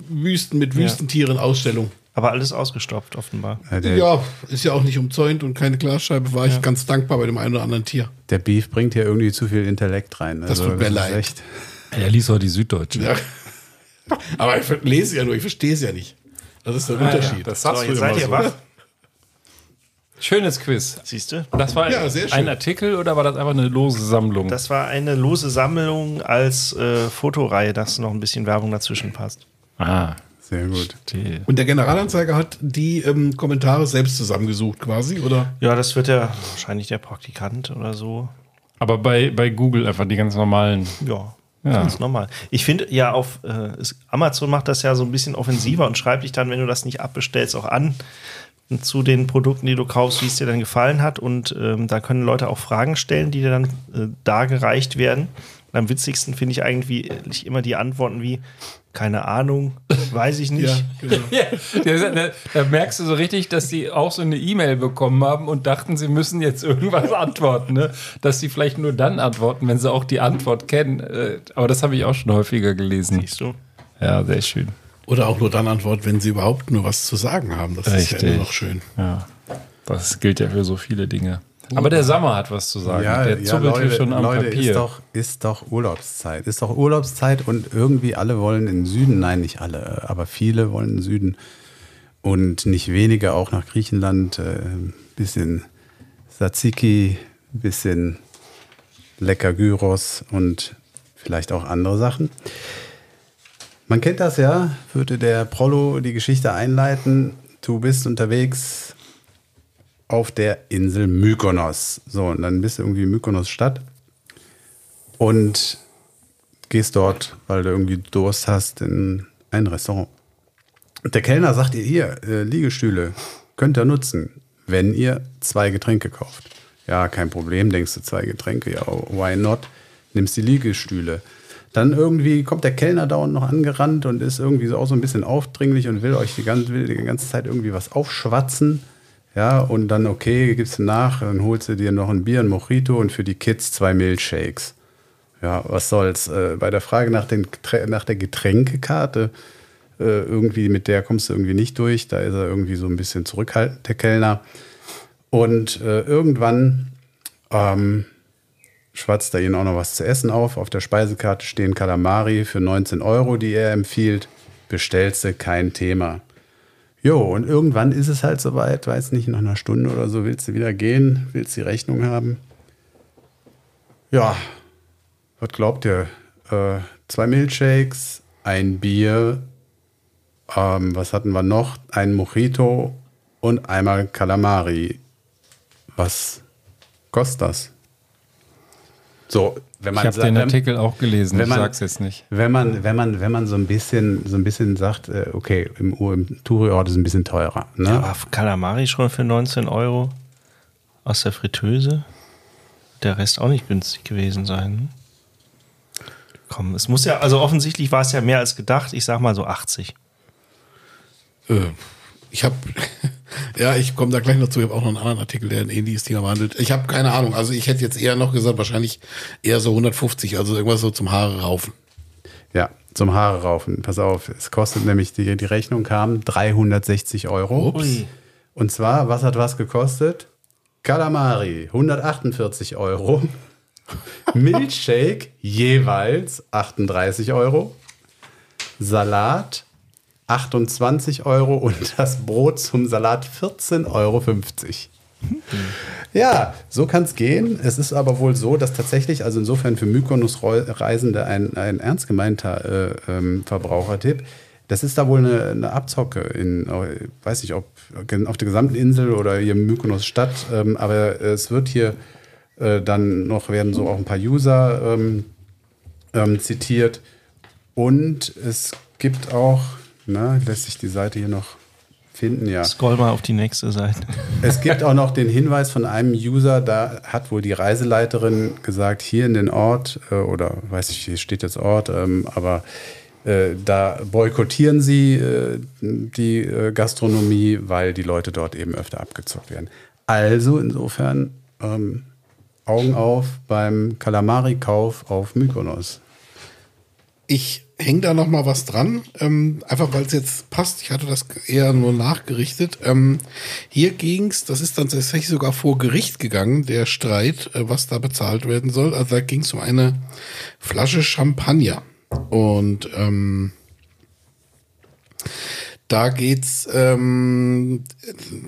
Wüsten mit Wüstentieren Ausstellung. aber alles ausgestopft offenbar. Ja, der, Ja, ist ja auch nicht umzäunt und keine Glasscheibe, war ich ganz dankbar bei dem einen oder anderen Tier. der Beef bringt hier irgendwie zu viel Intellekt rein. Also, Das tut mir leid. Echt. Er liest auch die Süddeutsche. Ja. Aber ich lese ja nur, ich verstehe es ja nicht. Das ist der Unterschied. Das So, sagst du jetzt immer seid ihr so. wach. Schönes Quiz. Siehst du? Das war Ja, sehr schön. ein Artikel oder war das einfach eine lose Sammlung? Das war eine lose Sammlung als äh, Fotoreihe, dass noch ein bisschen Werbung dazwischen passt. Ah, Sehr gut. die. Und der Generalanzeiger hat die ähm, Kommentare selbst zusammengesucht, quasi, oder? Ja, das wird ja wahrscheinlich der Praktikant oder so. Aber bei, bei Google einfach die ganz normalen. Ja, Ja. ganz normal. Ich finde ja auf äh, Amazon macht das ja so ein bisschen offensiver und schreibt dich dann, wenn du das nicht abbestellst, auch an zu den Produkten, die du kaufst, wie es dir dann gefallen hat. Und ähm, da können Leute auch Fragen stellen, die dir dann äh, dargereicht werden. Und am witzigsten finde ich eigentlich immer die Antworten wie, keine Ahnung, weiß ich nicht. genau. Ja, da, da, merkst du so richtig, dass die auch so eine E-Mail bekommen haben und dachten, sie müssen jetzt irgendwas antworten. Ne? Dass sie vielleicht nur dann antworten, wenn sie auch die Antwort kennen. Äh, Aber das habe ich auch schon häufiger gelesen. Siehst du? Ja, sehr schön. Oder auch nur dann Antwort, wenn sie überhaupt nur was zu sagen haben. Das ist ja Richtig. immer noch schön. Ja, das gilt ja für so viele Dinge. Aber der Sommer hat was zu sagen. der zuppelt hier schon am Leute Papier. ist, doch, ist doch Urlaubszeit. Ist doch Urlaubszeit und irgendwie alle wollen in den Süden. Nein, nicht alle, aber viele wollen in den Süden. Und nicht wenige auch nach Griechenland. Ein bisschen Tzatziki, ein bisschen lecker Gyros und vielleicht auch andere Sachen. Man kennt das ja, würde der Prollo die Geschichte einleiten. Du bist unterwegs auf der Insel Mykonos. So, und dann bist du irgendwie in Mykonos Stadt und gehst dort, weil du irgendwie Durst hast, in ein Restaurant. Und der Kellner sagt dir, hier, äh, Liegestühle könnt ihr nutzen, wenn ihr zwei Getränke kauft. Ja, kein Problem, denkst du, zwei Getränke, ja, why not? Nimmst die Liegestühle. Dann irgendwie kommt der Kellner dauernd noch angerannt und ist irgendwie so auch so ein bisschen aufdringlich und will euch die ganze, will die ganze Zeit irgendwie was aufschwatzen. Ja, und dann, okay, gibst du nach, dann holst du dir noch ein Bier, ein Mojito und für die Kids zwei Milchshakes. Ja, was soll's. Äh, bei der Frage nach, den, nach der Getränkekarte, äh, irgendwie mit der kommst du irgendwie nicht durch. Da ist er irgendwie so ein bisschen zurückhaltend, der Kellner. Und äh, irgendwann ähm, schwatzt er ihnen auch noch was zu essen auf. Auf der Speisekarte stehen Kalamari für 19 Euro, die er empfiehlt. Bestellst du, kein Thema. Jo, und irgendwann ist es halt soweit, weiß nicht, nach einer Stunde oder so willst du wieder gehen, willst die Rechnung haben. Ja, was glaubt ihr? Äh, zwei Milchshakes, ein Bier Ähm, was hatten wir noch? Ein Mojito und einmal Calamari. Was kostet das? So, wenn Ich man habe sagt, den wenn- Artikel auch gelesen, wenn ich man- sag's jetzt nicht. Wenn man, wenn man, wenn man so ein bisschen, so ein bisschen sagt, äh, okay, im, im Touri-Ort ist es ein bisschen teurer. Ne? Aber Kalamari schon für 19 Euro aus der Fritteuse. Der Rest auch nicht günstig gewesen sein. ne? Komm, es muss ja, also offensichtlich war es ja mehr als gedacht. Ich sag mal so 80. Äh, ich habe, ja, ich komme da gleich noch zu. Ich habe auch noch einen anderen Artikel, der ein ähnliches Thema behandelt. Ich habe keine Ahnung. Also ich hätte jetzt eher noch gesagt, wahrscheinlich eher so 150, also irgendwas so zum Haare raufen. Ja, zum Haare raufen. Pass auf, es kostet nämlich, die, die Rechnung kam 360 Euro. Ui. Und zwar, was hat was gekostet? Calamari, 148 Euro. Milchshake, jeweils 38 Euro. Salat, 28 Euro. Und das Brot zum Salat, 14,50 Euro. Ja, so kann es gehen. Es ist aber wohl so, dass tatsächlich, also insofern für Mykonos-Reisende ein, ein ernst gemeinter äh, ähm, Verbrauchertipp. Das ist da wohl eine, eine Abzocke in, äh, weiß ich, ob auf der gesamten Insel oder hier Mykonos Stadt, ähm, aber es wird hier äh, dann noch werden so auch ein paar User ähm, ähm, zitiert und es gibt auch, na, lässt sich die Seite hier noch finden, ja. Scroll mal auf die nächste Seite. Es gibt auch noch den Hinweis von einem User, da hat wohl die Reiseleiterin gesagt, hier in den Ort, äh, oder weiß ich, hier steht jetzt Ort, ähm, aber äh, da boykottieren sie äh, die Gastronomie, weil die Leute dort eben öfter abgezockt werden. Also insofern ähm, Augen auf beim Kalamari-Kauf auf Mykonos. Ich hänge da noch mal was dran, ähm, einfach weil es jetzt passt. Ich hatte das eher nur nachgerichtet. Ähm, hier ging's, das ist dann tatsächlich sogar vor Gericht gegangen, der Streit, äh, was da bezahlt werden soll. Also da ging's um eine Flasche Champagner. Und ähm, da geht's, ähm,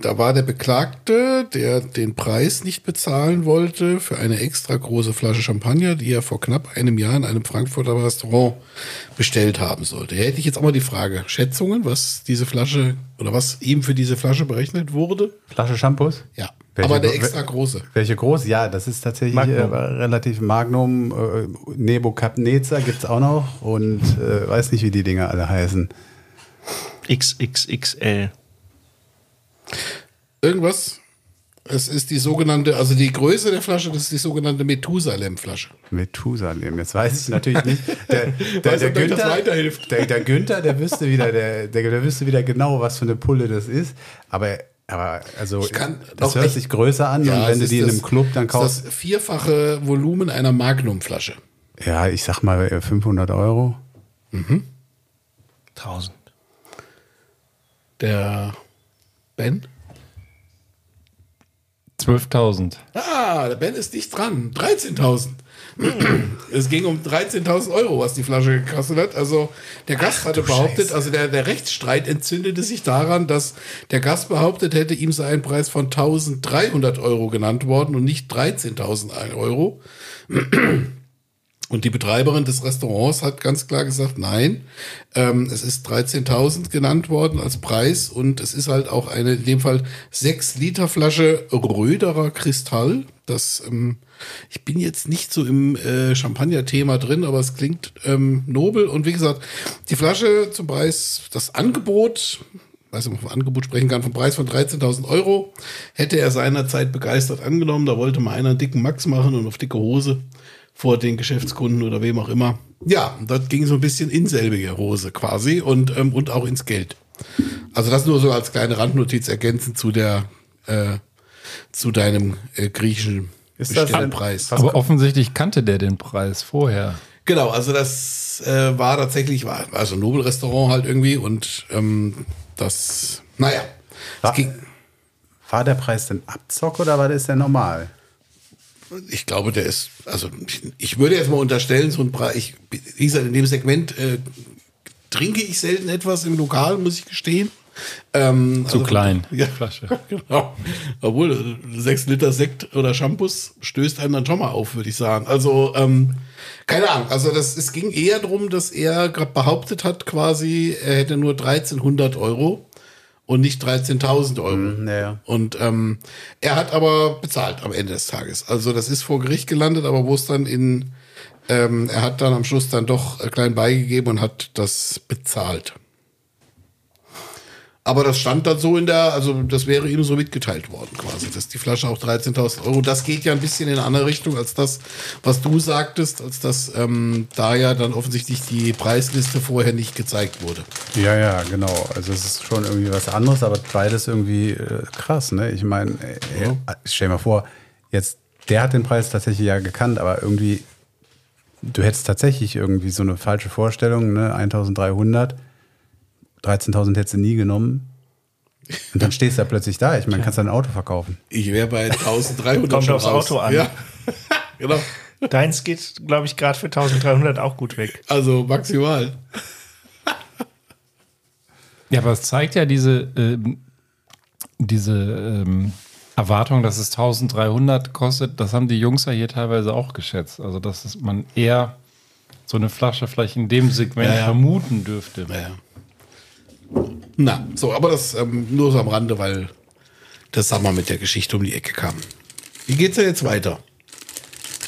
da war der Beklagte, der den Preis nicht bezahlen wollte für eine extra große Flasche Champagner, die er vor knapp einem Jahr in einem Frankfurter Restaurant bestellt haben sollte. Hier hätte ich jetzt auch mal die Frage, Schätzungen, was diese Flasche oder was ihm für diese Flasche berechnet wurde? Flasche Shampoos? Ja, Welche aber der extra große. Welche groß? Ja, das ist tatsächlich Magnum. Äh, relativ Magnum. Äh, Nebukadnezar gibt es auch noch und äh, weiß nicht, wie die Dinger alle heißen. XXXL. Irgendwas. Es ist die sogenannte, also die Größe der Flasche, das ist die sogenannte Methusalem-Flasche. Methusalem. Jetzt weiß ich natürlich nicht. Der, der, Weiß der, Günther, weiterhilft. der, der Günther, der wüsste wieder, der, der, der wüsste wieder genau, was für eine Pulle das ist. Aber, aber also, kann das hört echt- sich größer an und es wenn du die in das- einem Club dann ist kaufst. Das vierfache Volumen einer Magnum-Flasche. Ja, ich sag mal äh, 500 Euro. 1000. Der Ben? 12.000. Ah, der Ben ist dicht dran. 13.000. es ging um 13.000 Euro, was die Flasche gekostet hat. Also der Gast hatte behauptet, also der, der Rechtsstreit entzündete sich daran, dass der Gast behauptet hätte, ihm sei ein Preis von 1.300 Euro genannt worden und nicht 13.000 Euro. Und die Betreiberin des Restaurants hat ganz klar gesagt, nein, ähm, es ist 13.000 genannt worden als Preis und es ist halt auch eine, in dem Fall 6 Liter Flasche Röderer Kristall. Das, ähm, ich bin jetzt nicht so im äh, Champagner-Thema drin, aber es klingt ähm, nobel. Und wie gesagt, die Flasche zum Preis, das Angebot, weiß nicht, ob man vom Angebot sprechen kann, vom Preis von 13.000 Euro, hätte er seinerzeit begeistert angenommen. Da wollte mal einer einen dicken Max machen und auf dicke Hose vor den Geschäftskunden oder wem auch immer. Ja, und das ging so ein bisschen in selbige Hose quasi und, ähm, und auch ins Geld. Also das nur so als kleine Randnotiz ergänzend zu der äh, zu deinem äh, griechischen Ist das denn- Bestellpreis. Was Aber offensichtlich kannte der den Preis vorher. Genau, also das äh, war tatsächlich, war also ein Nobelrestaurant halt irgendwie und ähm, das, naja, es War- ging, War der Preis denn Abzock oder war das der normal? Ich glaube, der ist, also ich, ich würde jetzt mal unterstellen, so ein Preis, ich, wie gesagt, in dem Segment äh, trinke ich selten etwas im Lokal, muss ich gestehen. Ähm, Zu klein. Ja, Flasche. genau. Obwohl, sechs Liter Sekt oder Shampoos stößt einem dann schon mal auf, würde ich sagen. Also, ähm, Keine Ahnung, also das, es ging eher darum, dass er gerade behauptet hat, quasi, er hätte nur 1300 Euro und nicht 13.000 Euro. naja. Und ähm, er hat aber bezahlt am Ende des Tages. Also das ist vor Gericht gelandet, aber wo es dann in, ähm, er hat dann am Schluss dann doch äh, klein beigegeben und hat das bezahlt. Aber das stand dann so in der, also das wäre ihm so mitgeteilt worden quasi, dass die Flasche auch 13.000 Euro, das geht ja ein bisschen in eine andere Richtung als das, was du sagtest, als dass ähm, da ja dann offensichtlich die Preisliste vorher nicht gezeigt wurde. Ja, ja, genau. Also es ist schon irgendwie was anderes, aber beides irgendwie äh, krass, ne? Ich meine, äh, äh, stell dir mal vor, jetzt, der hat den Preis tatsächlich ja gekannt, aber irgendwie, du hättest tatsächlich irgendwie so eine falsche Vorstellung, ne? 1300, 13.000 hättest du nie genommen. Und dann stehst du da plötzlich da. Ich meine, kannst du ein Auto verkaufen. Ich wäre bei 1300 Kommt schon aufs raus. Auto an. Ja, genau. Deins geht, glaube ich, gerade für 1300 auch gut weg. Also maximal. Ja, aber es zeigt ja diese, ähm, diese ähm, Erwartung, dass es 1300 kostet. Das haben die Jungs ja hier teilweise auch geschätzt. Also, dass man eher so eine Flasche vielleicht in dem Segment Ja, ja. vermuten dürfte. Naja. Na, so, aber das ähm, nur so am Rande, weil das Sommer mit der Geschichte um die Ecke kam. Wie geht's denn jetzt weiter?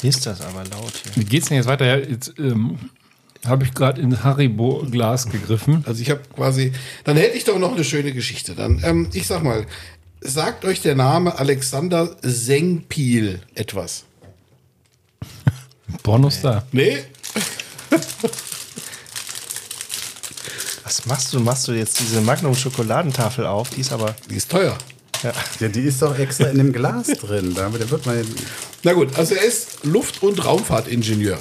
Ist das aber laut hier. Wie geht's denn jetzt weiter? Ja, jetzt ähm, habe ich gerade in Haribo-Glas gegriffen. Also ich habe quasi, dann hätte ich doch noch eine schöne Geschichte. Dann, ähm, ich sag mal, sagt euch der Name Alexander Sengpiel etwas? Pornostar. Nee? Was machst du? Machst du jetzt diese Magnum-Schokoladentafel auf? Die ist aber. Die ist teuer. Ja. Ja, die ist doch extra in dem Glas drin. Da da wird man. Na gut, also er ist Luft- und Raumfahrtingenieur.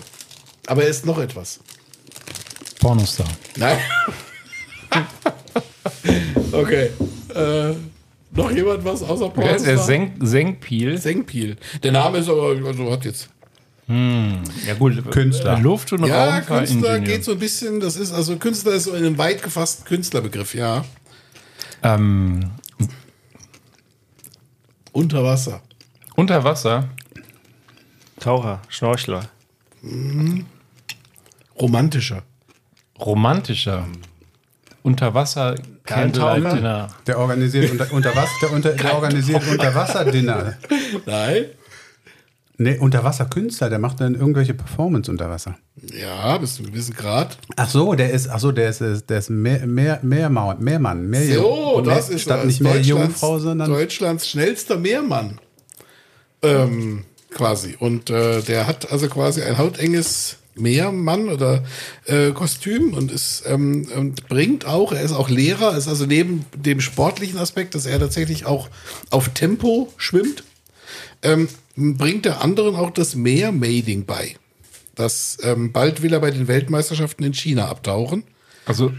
Aber er ist noch etwas. Pornostar. Nein. okay. Äh, noch jemand was außer ist der? Senk Senkpiel? Sengpiel. Der Name ist aber, also hat jetzt. Ja gut, Künstler. Luft- und Ja, Künstler Raumfahrtingenieur. geht so ein bisschen, das ist, also Künstler ist so in einem weit gefassten Künstlerbegriff, ja. Ähm, Unter Wasser. unter Wasser. Taucher, Schnorchler. Romantischer. romantischer Unterwasser? Candlelight Dinner. Der organisiert unter, unter was? Der, unter, der organisiert Unterwasserdinner. Nein. Nee, Unterwasserkünstler, der macht dann irgendwelche Performance unter Wasser. Ja, bis zu einem gewissen Grad. Ach so, der ist, ach so, der ist, der ist mehr, mehr, Mehrmann, Mehrmann, mehr So, das ist statt nicht mehr Deutschlands- Jungfrau, sondern Deutschlands schnellster Meermann. Ähm, quasi. Und äh, der hat also quasi ein hautenges Meermann oder äh, Kostüm und ist ähm, und bringt auch, er ist auch Lehrer, ist also neben dem sportlichen Aspekt, dass er tatsächlich auch auf Tempo schwimmt, ähm, bringt der anderen auch das Meermading bei. Das ähm, bald will er bei den Weltmeisterschaften in China abtauchen. Also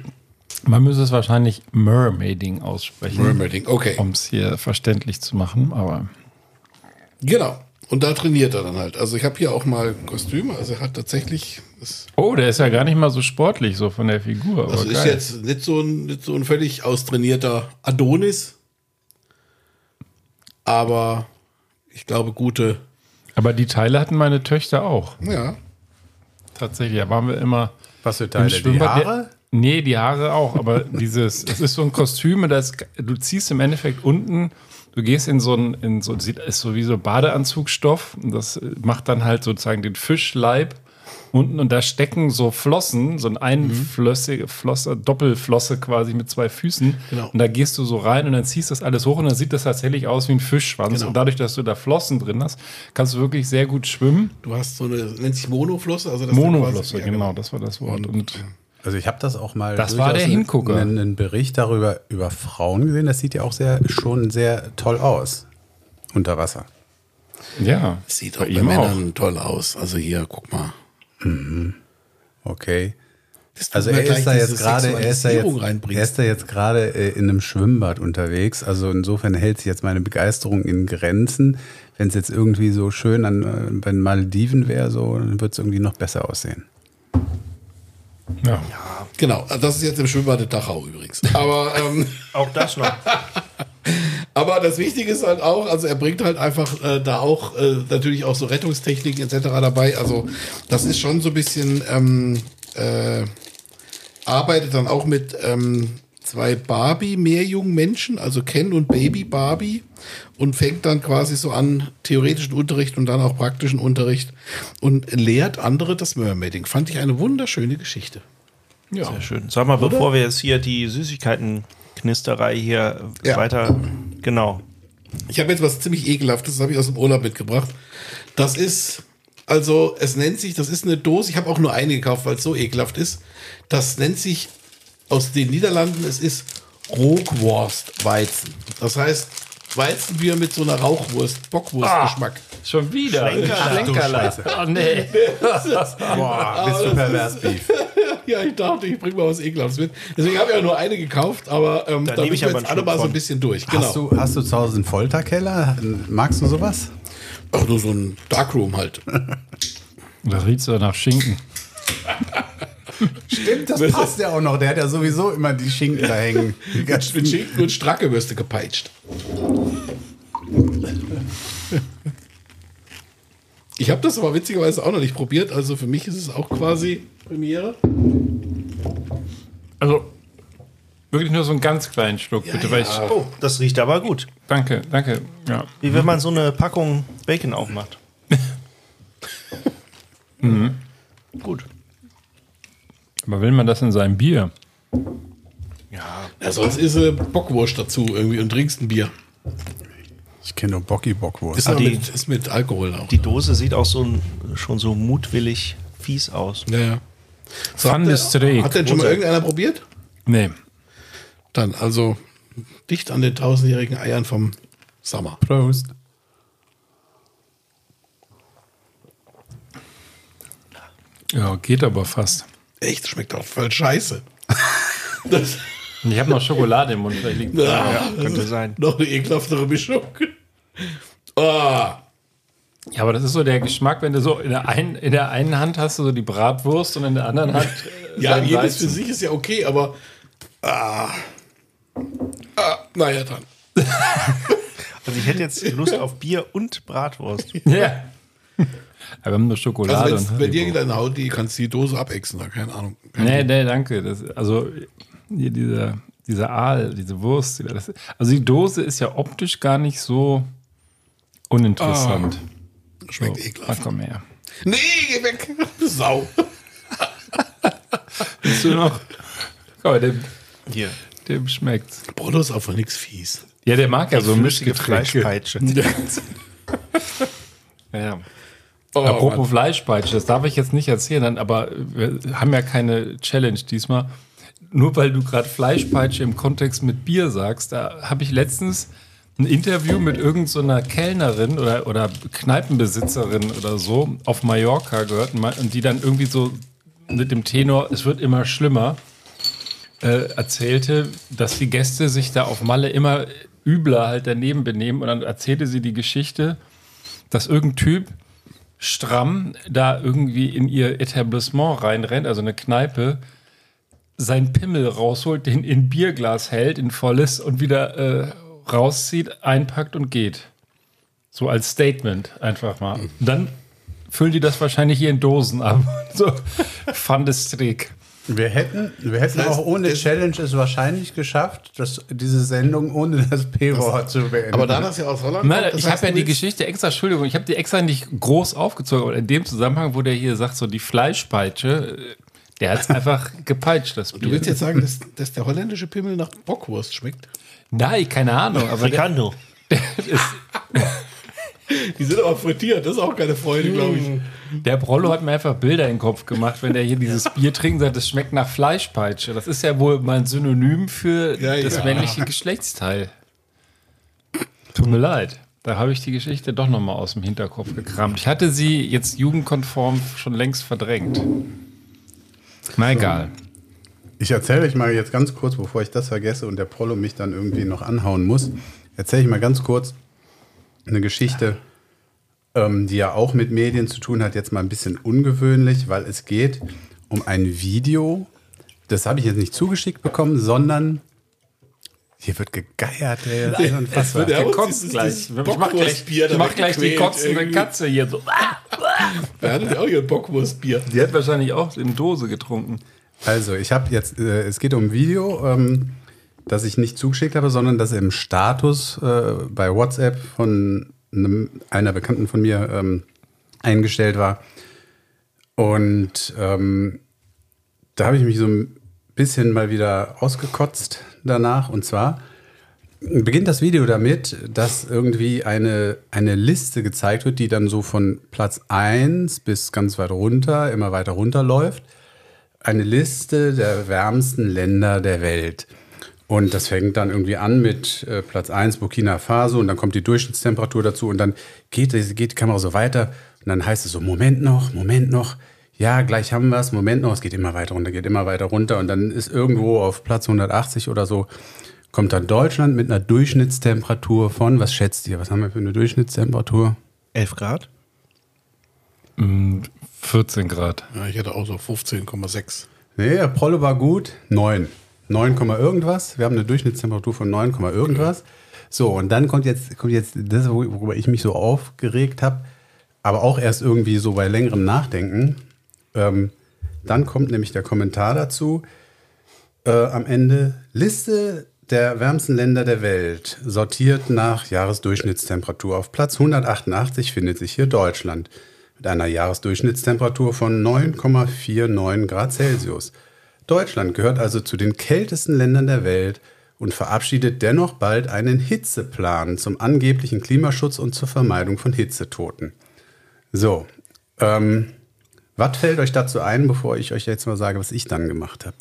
man müsste es wahrscheinlich Mermaiding aussprechen, Mermaiding, okay. um es hier verständlich zu machen. Aber Genau. Und da trainiert er dann halt. Also ich habe hier auch mal Kostüme. Also er hat tatsächlich, oh, der ist ja gar nicht mal so sportlich so von der Figur. Das ist geil. jetzt nicht so, ein, nicht so ein völlig austrainierter Adonis. Aber ich glaube, gute, aber die Teile hatten meine Töchter auch. ja. Tatsächlich, da waren wir immer was für im Teile? Die. Haare? Nee, die Haare auch, aber dieses, es ist so ein Kostüm, das du ziehst im Endeffekt unten, du gehst in so ein, in so, sieht, ist so wie so Badeanzugstoff, und das macht dann halt sozusagen den Fischleib unten und da stecken so Flossen, so ein einflössige Flosse, Doppelflosse quasi mit zwei Füßen. Genau. Und da gehst du so rein und dann ziehst das alles hoch und dann sieht das tatsächlich aus wie ein Fischschwanz. Genau. Und dadurch, dass du da Flossen drin hast, kannst du wirklich sehr gut schwimmen. Du hast so eine, nennt sich Monoflosse. Also das ist dann Monoflosse, quasi- ja, genau, das war das Wort. Und Also ich habe das auch mal. Das war der Hingucker. Einen, einen Bericht darüber über Frauen gesehen. Das sieht ja auch sehr schon sehr toll aus unter Wasser. ja, Sieht bei auch bei Männern toll aus. Also hier, guck mal. Okay. Das Also er ist gerade, er ist da jetzt, reinbringst. er ist da jetzt gerade äh, in einem Schwimmbad unterwegs. Also insofern hält sich jetzt meine Begeisterung in Grenzen. Wenn es jetzt irgendwie so schön an äh, bei den Malediven wäre, so, dann wird es irgendwie noch besser aussehen. ja. Genau, das ist jetzt im Schwimmbad in Dachau übrigens. Aber, ähm, Auch das noch. Aber das Wichtige ist halt auch, also er bringt halt einfach äh, da auch äh, natürlich auch so Rettungstechniken etc. dabei. Also das ist schon so ein bisschen, ähm, äh, arbeitet dann auch mit ähm, zwei Barbie-Mehrjungen Menschen, also Ken und Baby Barbie und fängt dann quasi so an theoretischen Unterricht und dann auch praktischen Unterricht und lehrt andere das Mermaiding. Fand ich eine wunderschöne Geschichte. Ja. Sehr schön. Sag mal, bevor wir jetzt hier die Süßigkeiten-Knisterei hier Ja. weiter. Genau. Ich habe jetzt was ziemlich ekelhaftes, das habe ich aus dem Urlaub mitgebracht. Das ist, also es nennt sich, das ist eine Dose, ich habe auch nur eine gekauft, weil es so ekelhaft ist. Das nennt sich aus den Niederlanden, es ist Rogwurstweizen. Das heißt Weizenbier mit so einer Rauchwurst, Bockwurstgeschmack. Schon wieder. Schlenkerler. Oh nee. Boah, bist du pervers, Beef. Ja, ich dachte, ich bringe mal was Ekelhaftes mit. Deswegen habe ich ja nur eine gekauft, aber ähm, Da da nehme müssen ich aber jetzt alle mal so ein bisschen durch. Hast, Genau. du, hast du zu Hause einen Folterkeller? Magst du sowas? Ach, nur so ein Darkroom halt. Da riecht so nach Schinken. Stimmt, das passt ja auch noch. Der hat ja sowieso immer die Schinken da hängen. Mit Schinken und Stracke wirst du gepeitscht. Ich habe das aber witzigerweise auch noch nicht probiert, also für mich ist es auch quasi Premiere. Also wirklich nur so einen ganz kleinen Schluck, bitte. Weil ich, Oh, das riecht aber gut. danke, danke. Ja. Wie wenn man so eine Packung Bacon aufmacht. Gut. Aber will man das in seinem Bier? Ja, sonst ist äh, Bockwurst dazu irgendwie und trinkst ein Bier. Ich kenne nur Bocki-Bockwurst. Ist, Ah, aber die- mit, ist mit Alkohol auch. Die Dose sieht auch so ein, schon so mutwillig fies aus. ja, ja. So, Van hat, de der, hat denn schon mal irgendeiner probiert? Nee. Dann also dicht an den tausendjährigen Eiern vom Sommer. Prost. Ja, geht aber fast. Echt, schmeckt auch voll scheiße. Das, Und ich habe noch Schokolade im Mund. Vielleicht liegt ja, könnte sein. Noch eine ekelhaftere Mischung. Ah, Ja, aber das ist so der Geschmack, wenn du so in der einen, in der einen Hand hast du so die Bratwurst und in der anderen Hand. äh, ja, jedes für Weizen. sich ist ja okay, aber. Ah, ah, naja, dann. Also ich hätte jetzt Lust auf Bier und Bratwurst. Ja. Aber wir haben nur Schokolade. Also, wenn dir deine Haut, die kannst du die Dose abexen, da, keine Ahnung. Nee, nee, danke. Das, also hier dieser, dieser Aal, diese Wurst. Das, also die Dose ist ja optisch gar nicht so uninteressant. Schmeckt so, ekelhaft. ach, komm her. Nee, geh weg. Sau. Bist du noch? Guck mal, dem, Hier. dem schmeckt's. Brotto ist auch von nix fies. Ja, der mag ja so Mischgetränke. Fleischpeitsche. Ja. Oh, Apropos Mann. Fleischpeitsche, das darf ich jetzt nicht erzählen, aber wir haben ja keine Challenge diesmal. Nur weil du gerade Fleischpeitsche im Kontext mit Bier sagst, da habe ich letztens ein Interview mit irgendeiner Kellnerin oder, oder Kneipenbesitzerin oder so auf Mallorca gehört und die dann irgendwie so mit dem Tenor, es wird immer schlimmer, äh, erzählte, dass die Gäste sich da auf Malle immer übler halt daneben benehmen und dann erzählte sie die Geschichte, dass irgendein Typ stramm da irgendwie in ihr Etablissement reinrennt, also eine Kneipe, sein Pimmel rausholt, den in Bierglas hält, in volles und wieder äh, rauszieht, einpackt und geht. So als Statement einfach mal. Dann füllen die das wahrscheinlich hier in Dosen ab. So, Fandestrick. Wir hätten, wir hätten Das heißt, auch ohne das- Challenge es wahrscheinlich geschafft, dass diese Sendung ohne das P-Wort zu beenden. Aber da das ja aus Holland Nein, ich habe ja die Geschichte extra, Entschuldigung, ich habe die extra nicht groß aufgezogen, aber in dem Zusammenhang, wo der hier sagt, so die Fleischpeitsche, äh, der hat es einfach gepeitscht, das Bier. Du willst jetzt sagen, dass, dass der holländische Pimmel nach Bockwurst schmeckt? Nein, keine Ahnung, aber der, Frikando. Die sind aber frittiert, das ist auch keine Freude, glaube ich. der Brollo hat mir einfach Bilder in den Kopf gemacht, wenn der hier dieses Bier trinkt und sagt, das schmeckt nach Fleischpeitsche. Das ist ja wohl mal ein Synonym für Ja, das ja. männliche Geschlechtsteil. Tut mir leid. Da habe ich die Geschichte doch noch mal aus dem Hinterkopf gekramt. Ich hatte sie jetzt jugendkonform schon längst verdrängt. Na egal. Ich erzähle euch mal jetzt ganz kurz, bevor ich das vergesse und der Prollo mich dann irgendwie noch anhauen muss, erzähle ich mal ganz kurz eine Geschichte, ähm, die ja auch mit Medien zu tun hat, jetzt mal ein bisschen ungewöhnlich, weil es geht um ein Video, das habe ich jetzt nicht zugeschickt bekommen, sondern Hier wird gegeiert, ey. Das ist unfassbar. wird ja- Der uns kotzt gleich. Ich mach gleich, ich mach gleich die kotzende irgendwie. Katze hier so. Er hat ja auch hier ein Bockwurstbier. Die hat wahrscheinlich auch in Dose getrunken. Also, ich habe jetzt, äh, es geht um ein Video, ähm, das ich nicht zugeschickt habe, sondern das im Status äh, bei WhatsApp von einem, einer Bekannten von mir ähm, eingestellt war. Und ähm, da habe ich mich so ein bisschen mal wieder ausgekotzt danach. Und zwar beginnt das Video damit, dass irgendwie eine, eine Liste gezeigt wird, die dann so von Platz 1 bis ganz weit runter, immer weiter runter läuft. Eine Liste der wärmsten Länder der Welt. Und das fängt dann irgendwie an mit äh, Platz 1 Burkina Faso und dann kommt die Durchschnittstemperatur dazu und dann geht, die- geht die Kamera so weiter und dann heißt es so, Moment noch, Moment noch, ja, gleich haben wir es, Moment noch, es geht immer weiter runter, geht immer weiter runter und dann ist irgendwo auf Platz 180 oder so, kommt dann Deutschland mit einer Durchschnittstemperatur von, was schätzt ihr, was haben wir für eine Durchschnittstemperatur? 11 Grad? 14 Grad. Ja, ich hätte auch so 15,6. Nee, Apollo war gut. 9. 9, Komma irgendwas. Wir haben eine Durchschnittstemperatur von 9, Komma irgendwas. So, und dann kommt jetzt, kommt jetzt das, worüber ich mich so aufgeregt habe, aber auch erst irgendwie so bei längerem Nachdenken. Ähm, dann kommt nämlich der Kommentar dazu. Äh, am Ende Liste der wärmsten Länder der Welt, sortiert nach Jahresdurchschnittstemperatur. Auf Platz 188 findet sich hier Deutschland mit einer Jahresdurchschnittstemperatur von 9,49 Grad Celsius. Deutschland gehört also zu den kältesten Ländern der Welt und verabschiedet dennoch bald einen Hitzeplan zum angeblichen Klimaschutz und zur Vermeidung von Hitzetoten. So, ähm, was fällt euch dazu ein, bevor ich euch jetzt mal sage, was ich dann gemacht habe?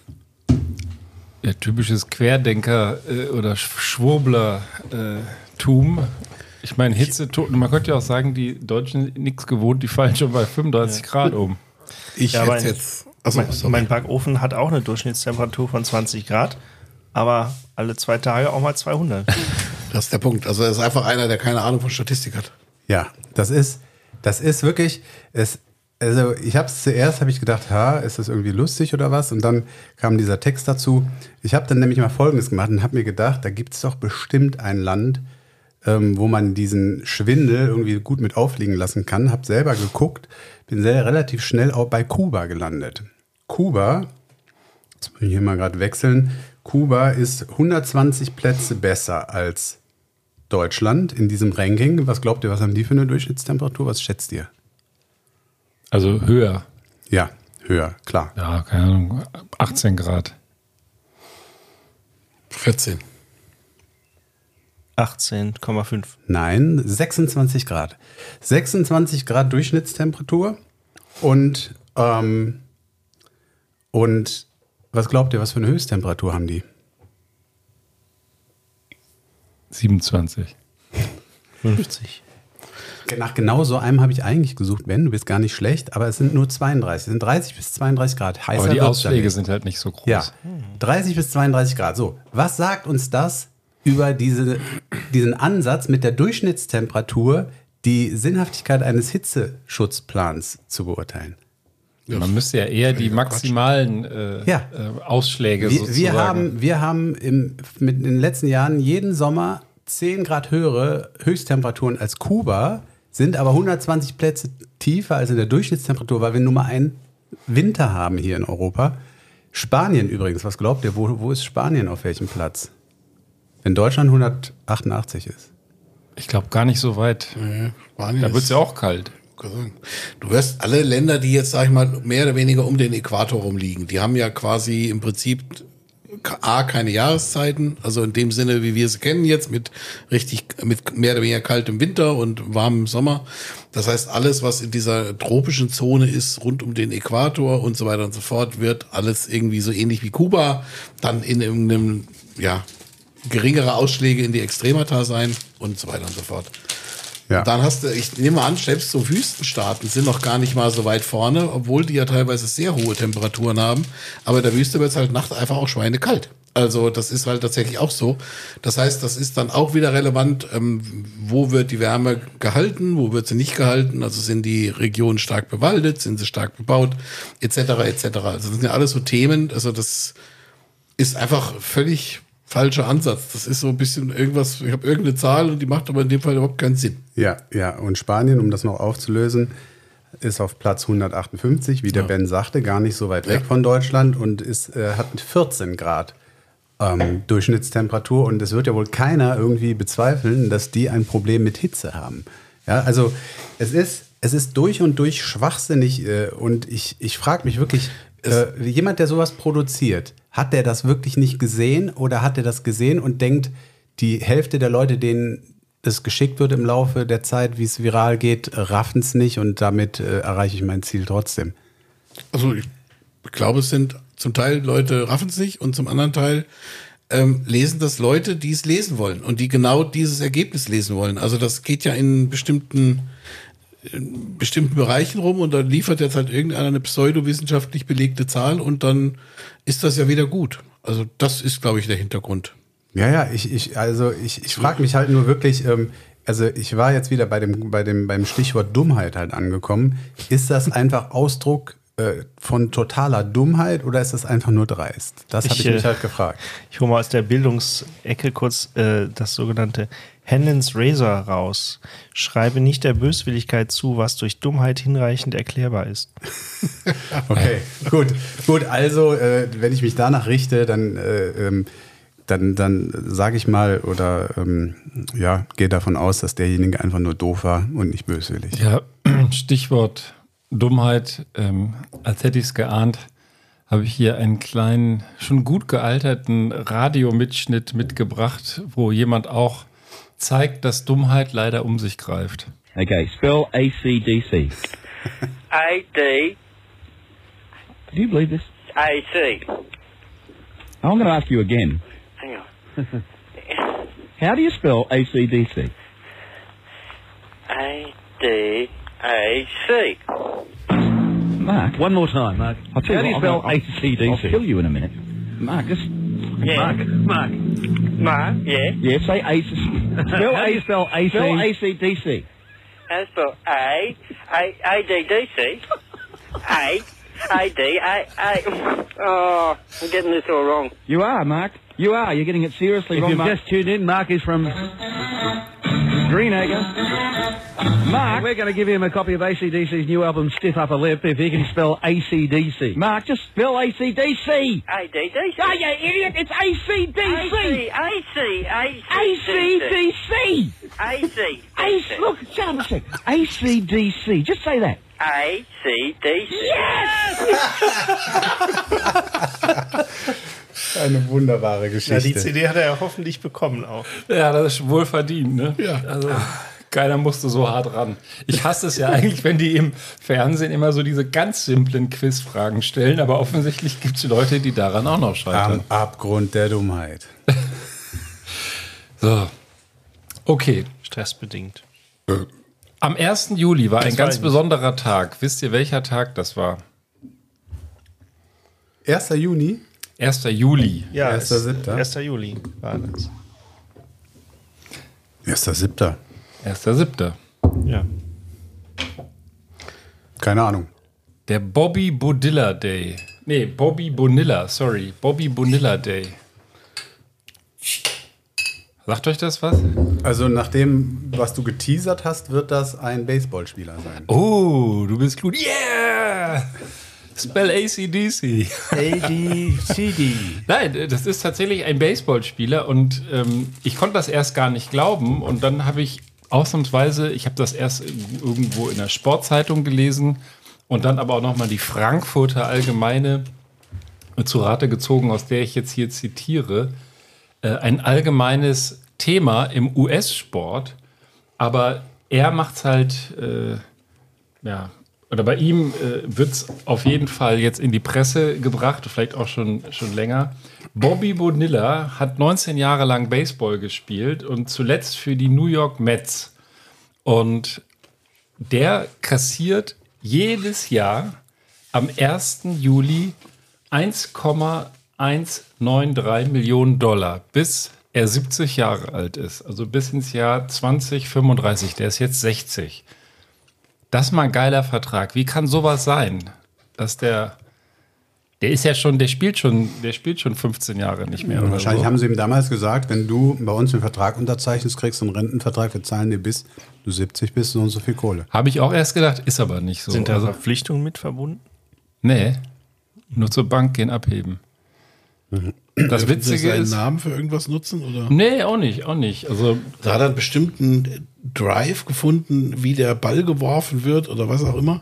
Ja, typisches Querdenker- äh, oder Schwurbler-Tum. ich meine, Hitzetoten, man könnte ja auch sagen, die Deutschen nichts gewohnt, die fallen schon bei 35 Grad um. Ich Ja, hätte jetzt. Achso, mein, mein Backofen hat auch eine Durchschnittstemperatur von 20 Grad, aber alle zwei Tage auch mal 200. Das ist der Punkt. Also er ist einfach einer, der keine Ahnung von Statistik hat. Ja, das ist, das ist wirklich, es, also ich habe es zuerst, habe ich gedacht, ha, ist das irgendwie lustig oder was? Und dann kam dieser Text dazu. Ich habe dann nämlich mal Folgendes gemacht und habe mir gedacht, da gibt es doch bestimmt ein Land, ähm, wo man diesen Schwindel irgendwie gut mit aufliegen lassen kann. Habe selber geguckt, bin sehr relativ schnell auch bei Kuba gelandet. Kuba, jetzt muss ich hier mal gerade wechseln, Kuba ist 120 Plätze besser als Deutschland in diesem Ranking. Was glaubt ihr, was haben die für eine Durchschnittstemperatur? Was schätzt ihr? Also höher. Ja, höher, klar. Ja, keine Ahnung, 18 Grad. 14. 18,5. Nein, 26 Grad. 26 Grad Durchschnittstemperatur und, ähm, und was glaubt ihr, was für eine Höchsttemperatur haben die? 27. 50. Nach genau so einem habe ich eigentlich gesucht, Ben, du bist gar nicht schlecht, aber es sind nur 32, es sind 30 bis 32 Grad. Heißer Aber die Ausschläge sind halt nicht so groß. Ja, 30 bis 32 Grad. So, was sagt uns das über diese, diesen Ansatz mit der Durchschnittstemperatur, die Sinnhaftigkeit eines Hitzeschutzplans zu beurteilen? Man müsste ja eher die maximalen äh, Ja. äh, Ausschläge Wir, sozusagen. wir haben, wir haben im, mit in den letzten Jahren jeden Sommer 10 Grad höhere Höchsttemperaturen als Kuba, sind aber 120 Plätze tiefer als in der Durchschnittstemperatur, weil wir nur mal einen Winter haben hier in Europa. Spanien übrigens, was glaubt ihr, wo, wo ist Spanien auf welchem Platz? Wenn Deutschland 188 ist. ich glaube gar nicht so weit. Ja, Spanien Da wird es ja auch kalt. Du wirst alle Länder, die jetzt, sag ich mal, mehr oder weniger um den Äquator rumliegen, die haben ja quasi im Prinzip A, keine Jahreszeiten, also in dem Sinne, wie wir sie kennen jetzt, mit richtig, mit mehr oder weniger kaltem Winter und warmem Sommer. Das heißt, alles, was in dieser tropischen Zone ist, rund um den Äquator und so weiter und so fort, wird alles irgendwie so ähnlich wie Kuba, dann in irgendeinem, ja, geringere Ausschläge in die Extremata sein und so weiter und so fort. Ja. Dann hast du, ich nehme an, selbst so Wüstenstaaten sind noch gar nicht mal so weit vorne, obwohl die ja teilweise sehr hohe Temperaturen haben. Aber in der Wüste wird es halt nachts einfach auch schweinekalt. Also das ist halt tatsächlich auch so. Das heißt, das ist dann auch wieder relevant, ähm, wo wird die Wärme gehalten, wo wird sie nicht gehalten. Also sind die Regionen stark bewaldet, sind sie stark bebaut, etc. etc. Also das sind ja alles so Themen. Also das ist einfach völlig falscher Ansatz. Das ist so ein bisschen irgendwas, ich habe irgendeine Zahl und die macht aber in dem Fall überhaupt keinen Sinn. Ja, ja. Und Spanien, um das noch aufzulösen, ist auf Platz 158, wie der Ben sagte, gar nicht so weit weg Ja. von Deutschland und ist, äh, hat 14 Grad ähm, Durchschnittstemperatur. Und es wird ja wohl keiner irgendwie bezweifeln, dass die ein Problem mit Hitze haben. Ja, also es ist, es ist durch und durch schwachsinnig äh, und ich, ich frage mich wirklich, äh, jemand, der sowas produziert, hat der das wirklich nicht gesehen oder hat er das gesehen und denkt, die Hälfte der Leute, denen das geschickt wird im Laufe der Zeit, wie es viral geht, raffen es nicht und damit äh, erreiche ich mein Ziel trotzdem. Also ich glaube, es sind zum Teil Leute raffen es nicht und zum anderen Teil ähm, lesen das Leute, die es lesen wollen und die genau dieses Ergebnis lesen wollen. Also das geht ja in bestimmten in bestimmten Bereichen rum und dann liefert jetzt halt irgendeiner eine pseudowissenschaftlich belegte Zahl und dann ist das ja wieder gut. Also das ist, glaube ich, der Hintergrund. Ja, ja, ich, ich also ich, ich frage mich halt nur wirklich, ähm, also ich war jetzt wieder bei dem, bei dem, beim Stichwort Dummheit halt angekommen. Ist das einfach Ausdruck äh, von totaler Dummheit oder ist das einfach nur dreist? Das habe Ich, ich mich äh, halt gefragt. Ich hole mal aus der Bildungsecke kurz äh, das sogenannte Hennens Razor raus. Schreibe nicht der Böswilligkeit zu, was durch Dummheit hinreichend erklärbar ist. Okay, gut, gut. Also, äh, wenn ich mich danach richte, dann, äh, ähm, dann, dann sage ich mal oder ähm, ja, gehe davon aus, dass derjenige einfach nur doof war und nicht böswillig. Ja, Stichwort Dummheit. Ähm, als hätte ich es geahnt, habe ich hier einen kleinen, schon gut gealterten Radiomitschnitt mitgebracht, wo jemand auch zeigt, dass Dummheit leider um sich greift. Okay, spell ACDC. A D Do you believe this? A C. I'm going to ask you again. Hang on. How do you spell ACDC? A D A C. Mark. One more time, Mark. I'll tell How do you you what, spell I'll- I'll- ACDC? I'll kill you in a minute. Marcus. Yeah. Mark. Mark. Mark. Yeah. Yeah, say ACDC. Spell How do you spell AC? Spell ACDC. How uh, to spell A A A D D C. A A D A A. Oh, I'm getting this all wrong. You are, Mark. You are. You're getting it seriously If wrong, you've just tuned in, Mark is from Greenacre. Mark. We're going to give him a copy of ACDC's new album, Stiff Upper Lip, if he can spell ACDC. Mark, just spell ACDC. A D D C. Oh, you idiot. It's A ACDC. C A C A C ACDC. A C AC, look, sec. ACDC. Just say that. A C D C. Eine wunderbare Ja, Geschichte. die CD hat er ja hoffentlich bekommen auch. Ja, das ist wohl verdient, ne? Ja. Also, keiner musste so hart ran. Ich hasse es ja eigentlich, wenn die im Fernsehen immer so diese ganz simplen Quizfragen stellen, aber offensichtlich gibt es Leute, die daran auch noch scheitern. Am Abgrund der Dummheit. So. Okay. Stressbedingt. Am 1. Juli war ein Das ganz weiß ich. besonderer Tag. Wisst ihr, welcher Tag das war? 1. Juni? 1. Juli. Ja, 1.7.. 1. Juli war das. 1.7. 1.7. Ja. Keine Ahnung. Der Bobby Bonilla Day. Nee, Bobby Bonilla, sorry. Bobby Bonilla Day. Sagt euch das was? Also nach dem, was du geteasert hast, wird das ein Baseballspieler sein. Oh, du bist gut. Yeah! Spell ACDC. ADCD. Nein, das ist tatsächlich ein Baseballspieler und ähm, ich konnte das erst gar nicht glauben und dann habe ich ausnahmsweise, ich habe das erst irgendwo in der Sportzeitung gelesen und dann aber auch nochmal die Frankfurter Allgemeine zu Rate gezogen, aus der ich jetzt hier zitiere. Äh, ein allgemeines Thema im US-Sport, aber er macht es halt, äh, ja, oder bei ihm äh, wird es auf jeden Fall jetzt in die Presse gebracht, vielleicht auch schon, schon länger. Bobby Bonilla hat 19 Jahre lang Baseball gespielt und zuletzt für die New York Mets. Und der kassiert jedes Jahr am 1. Juli 1,193 Millionen Dollar, bis er 70 Jahre alt ist. Also bis ins Jahr 2035. Der ist jetzt 60. Das ist mal ein geiler Vertrag. Wie kann sowas sein, dass der Der ist ja schon, der spielt schon, der spielt schon 15 Jahre nicht mehr. Und oder wahrscheinlich so. haben sie ihm damals gesagt, wenn du bei uns einen Vertrag unterzeichnest, kriegst du einen Rentenvertrag, wir zahlen dir bis du 70 bist so und so viel Kohle. Habe ich auch erst gedacht, ist aber nicht so. Sind da also, Verpflichtungen mit verbunden? nee, nur zur Bank gehen abheben. Das Dürfen Sie Witzige seinen ist, Namen für irgendwas nutzen? Oder? nee, auch nicht, auch nicht. Also Da hat er einen bestimmten Drive gefunden, wie der Ball geworfen wird oder was auch immer.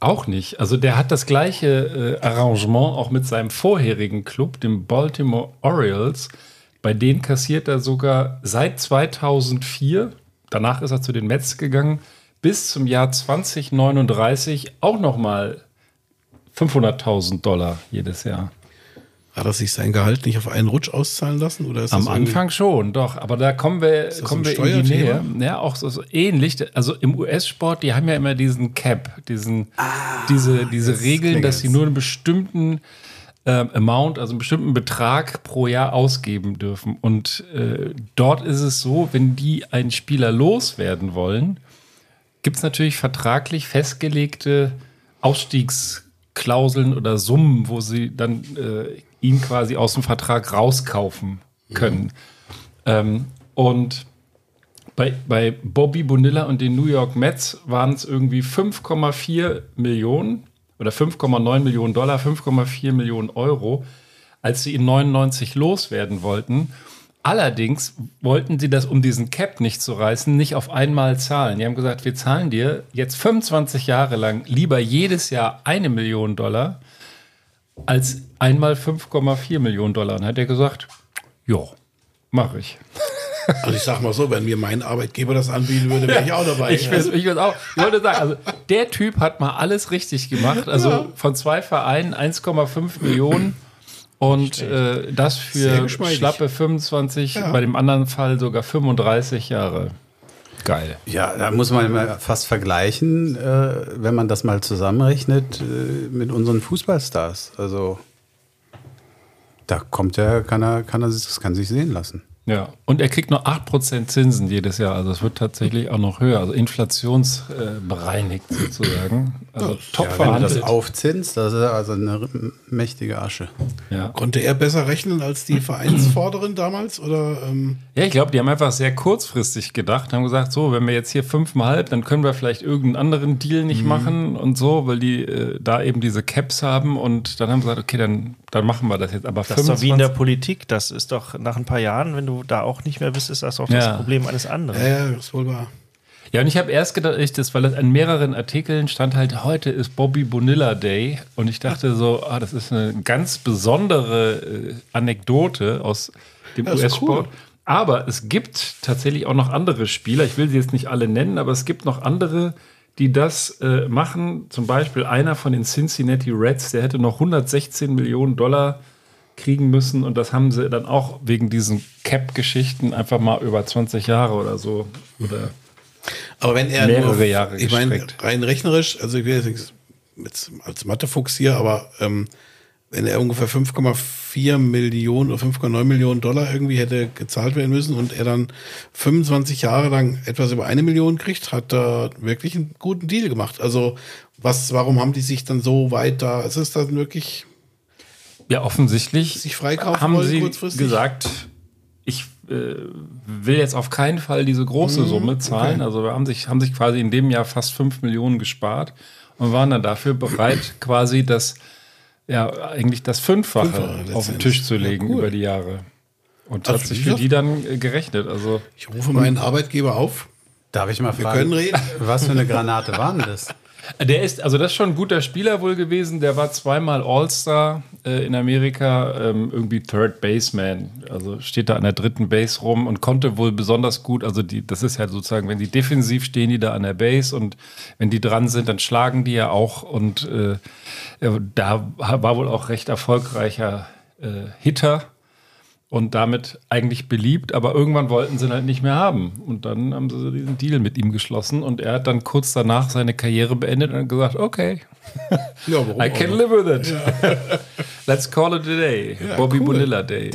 Auch nicht. Also der hat das gleiche äh, Arrangement auch mit seinem vorherigen Club, dem Baltimore Orioles. Bei denen kassiert er sogar seit 2004, danach ist er zu den Mets gegangen, bis zum Jahr 2039 auch nochmal 500.000 Dollar jedes Jahr. Hat er sich sein Gehalt nicht auf einen Rutsch auszahlen lassen? Oder ist Am Anfang schon, doch. Aber da kommen wir, kommen wir in die Nähe. Ja, auch so, so ähnlich. Also im US-Sport, die haben ja immer diesen Cap, diesen, diese, diese Regeln, dass sie nur einen bestimmten ähm, Amount, also einen bestimmten Betrag pro Jahr ausgeben dürfen. Und äh, dort ist es so, wenn die einen Spieler loswerden wollen, gibt es natürlich vertraglich festgelegte Ausstiegsklauseln oder Summen, wo sie dann äh, ihn quasi aus dem Vertrag rauskaufen können. Ähm, und bei, bei Bobby Bonilla und den New York Mets waren es irgendwie 5,4 Millionen oder 5,9 Millionen Dollar, 5,4 Millionen Euro, als sie ihn 99 loswerden wollten. Allerdings wollten sie das, um diesen Cap nicht zu reißen, nicht auf einmal zahlen. Die haben gesagt, wir zahlen dir jetzt 25 Jahre lang lieber jedes Jahr eine Million Dollar als einmal 5,4 Millionen Dollar. Dann hat er gesagt, jo, mache ich. Also ich sag mal so, wenn mir mein Arbeitgeber das anbieten würde, wäre ich auch dabei. Ich, find's auch, ich wollte sagen, also der Typ hat mal alles richtig gemacht. Also von zwei Vereinen 1,5 Millionen und äh, das für schlappe 25, bei dem anderen Fall sogar 35 Jahre. Geil. Ja, da muss man mal fast vergleichen, äh, wenn man das mal zusammenrechnet äh, mit unseren Fußballstars. Also da kommt er, kann er, kann er, das kann sich sehen lassen. Ja, und er kriegt nur 8% Zinsen jedes Jahr. Also es wird tatsächlich auch noch höher, also inflationsbereinigt sozusagen. Also top Ja, wenn du das aufzinst, das ist also eine mächtige Asche. Ja. Konnte er besser rechnen als die Vereinsvorderin damals? Oder ähm, Ja, ich glaube, die haben einfach sehr kurzfristig gedacht, haben gesagt, so, wenn wir jetzt hier fünfmal, dann können wir vielleicht irgendeinen anderen Deal nicht machen und so, weil die äh, da eben diese Caps haben und dann haben sie gesagt, okay, dann, dann machen wir das jetzt. Aber Das ist doch wie in der 25 Politik. Das ist doch nach ein paar Jahren, wenn du da auch nicht mehr bist, ist das das Ja. Problem eines anderen. ja, ja, das ist wohl wahr. Ja, und ich habe erst gedacht, ich, das, weil das an mehreren Artikeln stand halt, heute ist Bobby Bonilla Day. Und ich dachte so, ah, das ist eine ganz besondere äh, Anekdote aus dem Das US-Sport. cool. Aber es gibt tatsächlich auch noch andere Spieler, ich will sie jetzt nicht alle nennen, aber es gibt noch andere, die das äh, machen. Zum Beispiel einer von den Cincinnati Reds, der hätte noch 116 Millionen Dollar kriegen müssen. Und das haben sie dann auch wegen diesen Cap-Geschichten einfach mal über 20 Jahre oder so. Oder Aber wenn er Mehrere nur, Jahre ich meine, rein rechnerisch, also ich will jetzt nichts mit, als Mathefuchs hier, aber ähm, wenn er ungefähr 5,4 Millionen oder 5,9 Millionen Dollar irgendwie hätte gezahlt werden müssen und er dann 25 Jahre lang etwas über eine Million kriegt, hat er wirklich einen guten Deal gemacht. Also was, warum haben die sich dann so weit da, ist es dann wirklich, Ja, offensichtlich Sich freikaufen haben wollen sie kurzfristig? gesagt, ich äh, will jetzt auf keinen Fall diese große Mhm, Summe zahlen. Also wir haben sich, haben sich quasi in dem Jahr fast 5 Millionen gespart und waren dann dafür bereit, quasi das, ja, eigentlich das Fünffache, Fünffache auf den. Tisch zu Ja, legen cool. über die Jahre. Und Also hat sich für die dann äh, gerechnet. Also ich rufe meinen Arbeitgeber auf, Darf ich mal wir fragen, können reden. was für eine Granate waren das? Der ist, also das ist schon ein guter Spieler wohl gewesen. Der war zweimal All-Star äh, in Amerika, ähm, irgendwie Third Baseman. Also steht da an der dritten Base rum und konnte wohl besonders gut, also die, das ist ja sozusagen, wenn die defensiv stehen, die da an der Base und wenn die dran sind, dann schlagen die ja auch und äh, da war wohl auch recht erfolgreicher äh, Hitter und damit eigentlich beliebt, aber irgendwann wollten sie ihn halt nicht mehr haben. Und dann haben sie diesen Deal mit ihm geschlossen und er hat dann kurz danach seine Karriere beendet und gesagt, okay, Ja, I can live with it. Let's call it a day. Bobby cool. Bonilla Day.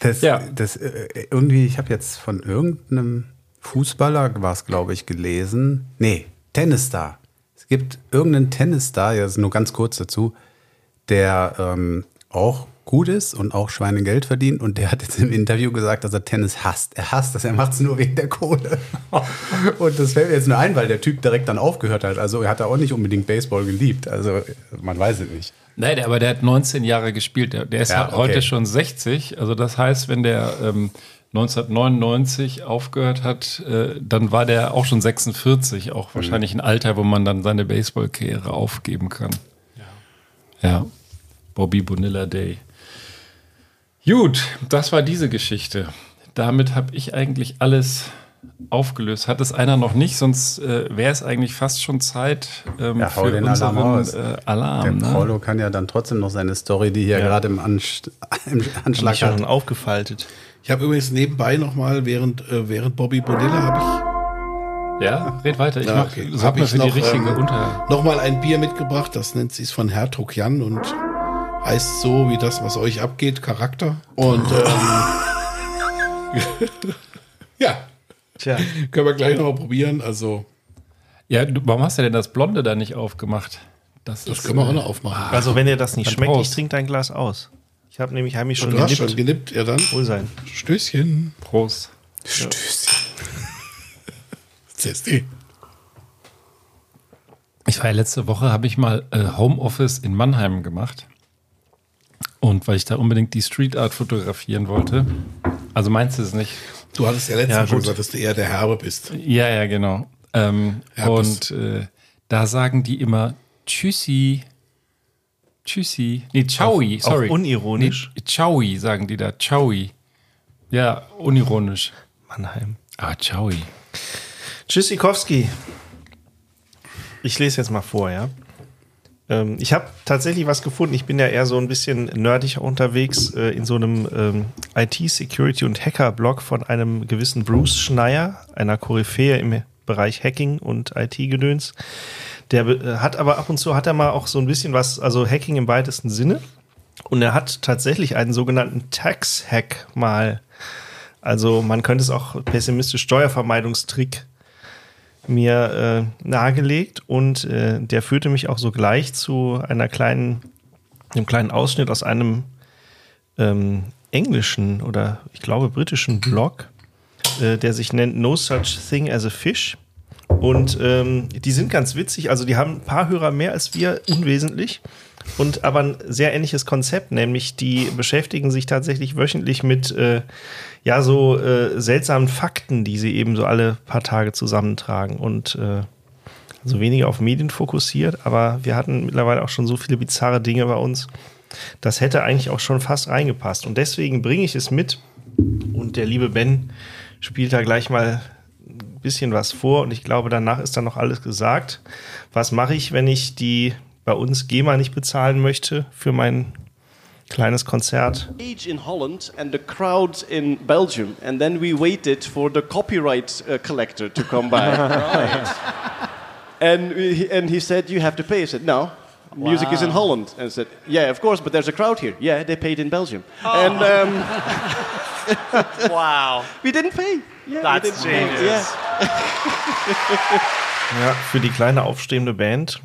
Das, Ja. das äh, irgendwie, ich habe jetzt von irgendeinem Fußballer, war es glaube ich, gelesen. Nee, Tennisstar. Es gibt irgendeinen Tennisstar, jetzt nur ganz kurz dazu, der ähm, auch gut ist und auch Schweinegeld verdient. Und der hat jetzt im Interview gesagt, dass er Tennis hasst. Er hasst das, er macht es nur wegen der Kohle. und das fällt mir jetzt nur ein, weil der Typ direkt dann aufgehört hat. Also er hat auch nicht unbedingt Baseball geliebt. Also man weiß es nicht. Nein, aber der hat 19 Jahre gespielt. Der, ist Ja, halt heute okay. schon 60. Also das heißt, wenn der ähm, 1999 aufgehört hat, äh, dann war der auch schon 46. Auch wahrscheinlich ein Alter, wo man dann seine Baseballkarriere aufgeben kann. Ja. Ja. Bobby Bonilla Day. Gut, das war diese Geschichte. Damit habe ich eigentlich alles aufgelöst. Hat es einer noch nicht, sonst äh, wäre es eigentlich fast schon Zeit ähm, Ja, hau für den Alarm unseren raus. äh, Alarm. Der ne? Paulo kann ja dann trotzdem noch seine Story, die hier Ja. gerade im, Anst im Anschlag ich schon hat. aufgefaltet. Ich habe übrigens nebenbei nochmal, während, äh, während Bobby Bonilla, habe Ja, red weiter. Ich Ja, okay. sag Hab mal ich für die noch, richtige ähm, Unter. ich nochmal ein Bier mitgebracht. Das nennt sich von Hertog Jan und heißt so wie das, was euch abgeht, Charakter. Und ähm, ja, Tja, können wir gleich nochmal probieren. Also, Ja, du, warum hast du denn das Blonde da nicht aufgemacht? Das, das ist, können wir auch äh, noch aufmachen. also wenn dir das nicht Dann schmeckt, ich Prost. trinke dein Glas aus. Ich habe nämlich heimlich schon du hast gelippt. schon genippt, ja dann. Wohl sein. Stößchen. Prost. CSD. Ich war ja letzte Woche, habe ich mal äh, Homeoffice in Mannheim gemacht. Und weil ich da unbedingt die Street Art fotografieren wollte. Also meinst du es nicht? Du hattest ja letztes Ja, schon gesagt, dass du eher der Herbe bist. Ja, ja, genau. Ähm, und äh, da sagen die immer Tschüssi. Tschüssi. Nee, Ciaui, Auch- auch sorry. unironisch? Nee, Ciaui sagen die da. Ciaui. Ja, unironisch. Mannheim. Ah, Ciaui. Tschüssikowski. Ich lese jetzt mal vor, ja. Ähm, ich habe tatsächlich was gefunden. Ich bin ja eher so ein bisschen nerdig unterwegs äh, in so einem ähm, IT-Security- und Hacker-Blog von einem gewissen Bruce Schneier, einer Koryphäe im Bereich Hacking und IT-Gedöns. Der äh, hat aber ab und zu hat er mal auch so ein bisschen was, also Hacking im weitesten Sinne. Und er hat tatsächlich einen sogenannten Tax-Hack mal, also man könnte es auch pessimistisch Steuervermeidungstrick mir äh, nahegelegt und äh, der führte mich auch sogleich zu einer kleinen, einem kleinen Ausschnitt aus einem ähm, englischen oder ich glaube britischen Blog, äh, der sich nennt No Such Thing as a Fish. Und ähm, die sind ganz witzig, also die haben ein paar Hörer mehr als wir, unwesentlich. Und aber ein sehr ähnliches Konzept, nämlich die beschäftigen sich tatsächlich wöchentlich mit äh, ja so äh, seltsamen Fakten, die sie eben so alle paar Tage zusammentragen und äh, also weniger auf Medien fokussiert, aber wir hatten mittlerweile auch schon so viele bizarre Dinge bei uns. Das hätte eigentlich auch schon fast reingepasst. Und deswegen bringe ich es mit. Und der liebe Ben spielt da gleich mal ein bisschen was vor. Und ich glaube, danach ist dann noch alles gesagt. Was mache ich, wenn ich die bei uns GEMA nicht bezahlen möchte für mein kleines Konzert? in Holland and the crowd in Belgium, and then we waited for the copyright uh, collector to come by. right. And we, and he said, "You have to pay." I said, "No." Music is in Holland, and I said, "Yeah, of course, but there's a crowd here. Yeah, they paid in Belgium, and um, Wow. we didn't pay. Yeah, That's didn't pay. genius. Ja, für die kleine aufstrebende Band.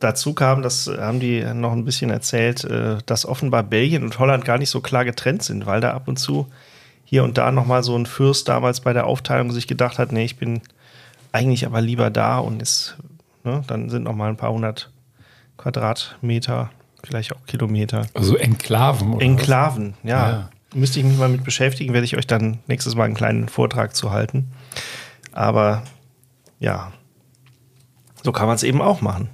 Dazu kam, das haben die noch ein bisschen erzählt, äh, dass offenbar Belgien und Holland gar nicht so klar getrennt sind, weil da ab und zu hier und da nochmal so ein Fürst damals bei der Aufteilung sich gedacht hat, nee, ich bin eigentlich aber lieber da und ist, ne, dann sind noch mal ein paar hundert Quadratmeter, vielleicht auch Kilometer. Also Enklaven. Oder Enklaven, ja. Ja. Müsste ich mich mal mit beschäftigen, werde ich euch dann nächstes Mal einen kleinen Vortrag zu halten. Aber ja, so kann man es eben auch machen.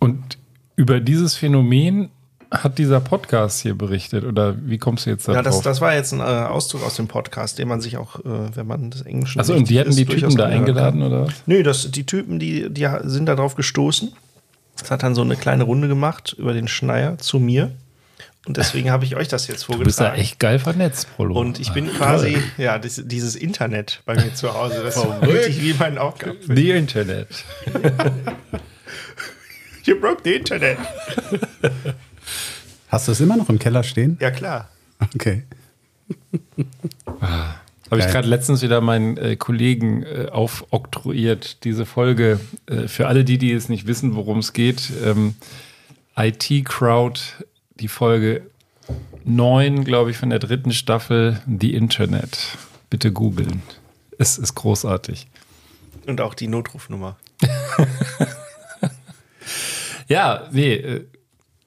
Und über dieses Phänomen hat dieser Podcast hier berichtet. Oder wie kommst du jetzt da Ja, das, das war jetzt ein äh, Auszug aus dem Podcast, den man sich auch, äh, wenn man das Englischen. Achso, und die hatten ist, die Typen da eingeladen, kann. oder? Nö, das, die Typen, die, die sind da drauf gestoßen. Das hat dann so eine kleine Runde gemacht über den Schneier zu mir. Und deswegen habe ich euch das jetzt Du bist da vorgetragen. echt geil vernetzt, Prolo. Und ich bin Ah, quasi, toll. ja, das, dieses Internet bei mir zu Hause, das fühlt sich wie mein Augapfel. The Internet. You broke the Internet. Hast du es immer noch im Keller stehen? Ja, klar. Okay. Habe ich gerade letztens wieder meinen äh, Kollegen äh, aufoktroyiert, diese Folge. Äh, für alle die, die jetzt nicht wissen, worum es geht. Ähm, IT Crowd, die Folge 9, glaube ich, von der dritten Staffel, The Internet. Bitte googeln. Es ist großartig. Und auch die Notrufnummer. Ja, nee, äh,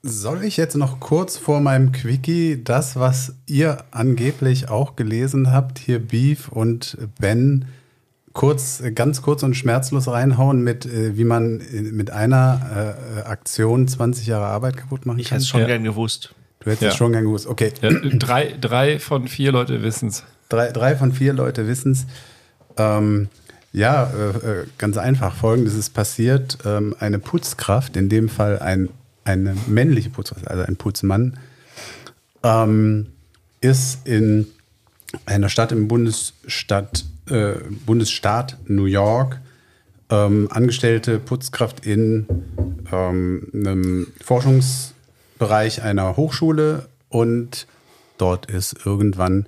Soll ich jetzt noch kurz vor meinem Quickie das, was ihr angeblich auch gelesen habt, hier Beef und Ben, kurz, ganz kurz und schmerzlos reinhauen mit, äh, wie man äh, mit einer äh, Aktion 20 Jahre Arbeit kaputt machen Ich kann? hätte es schon Ja. gern gewusst. Du hättest Ja. es schon gern gewusst. Okay, ja, drei, drei von vier Leute wissen es. drei, drei von vier Leute wissen es. Ähm, ja, äh, äh, ganz einfach. Folgendes ist passiert. Ähm, eine Putzkraft, in dem Fall ein, eine männliche Putzkraft, also ein Putzmann, ähm, ist in einer Stadt im Bundesstadt, äh, Bundesstaat New York ähm, angestellte Putzkraft in ähm, einem Forschungsbereich einer Hochschule und dort ist irgendwann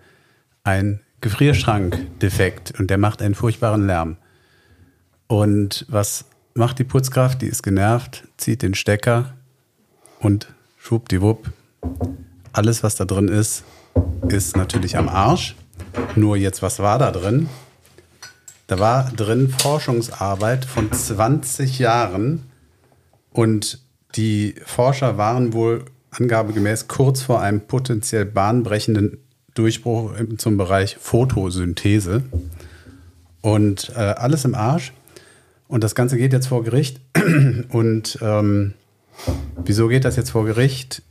ein Gefrierschrank defekt und der macht einen furchtbaren Lärm. Und was macht die Putzkraft? Die ist genervt, zieht den Stecker und schwuppdiwupp. Alles, was da drin ist, ist natürlich am Arsch. Nur jetzt, was war da drin? Da war drin Forschungsarbeit von 20 Jahren und die Forscher waren wohl angabegemäß kurz vor einem potenziell bahnbrechenden Durchbruch zum Bereich Photosynthese. Und äh, alles im Arsch. Und das Ganze geht jetzt vor Gericht. Und ähm, wieso geht das jetzt vor Gericht?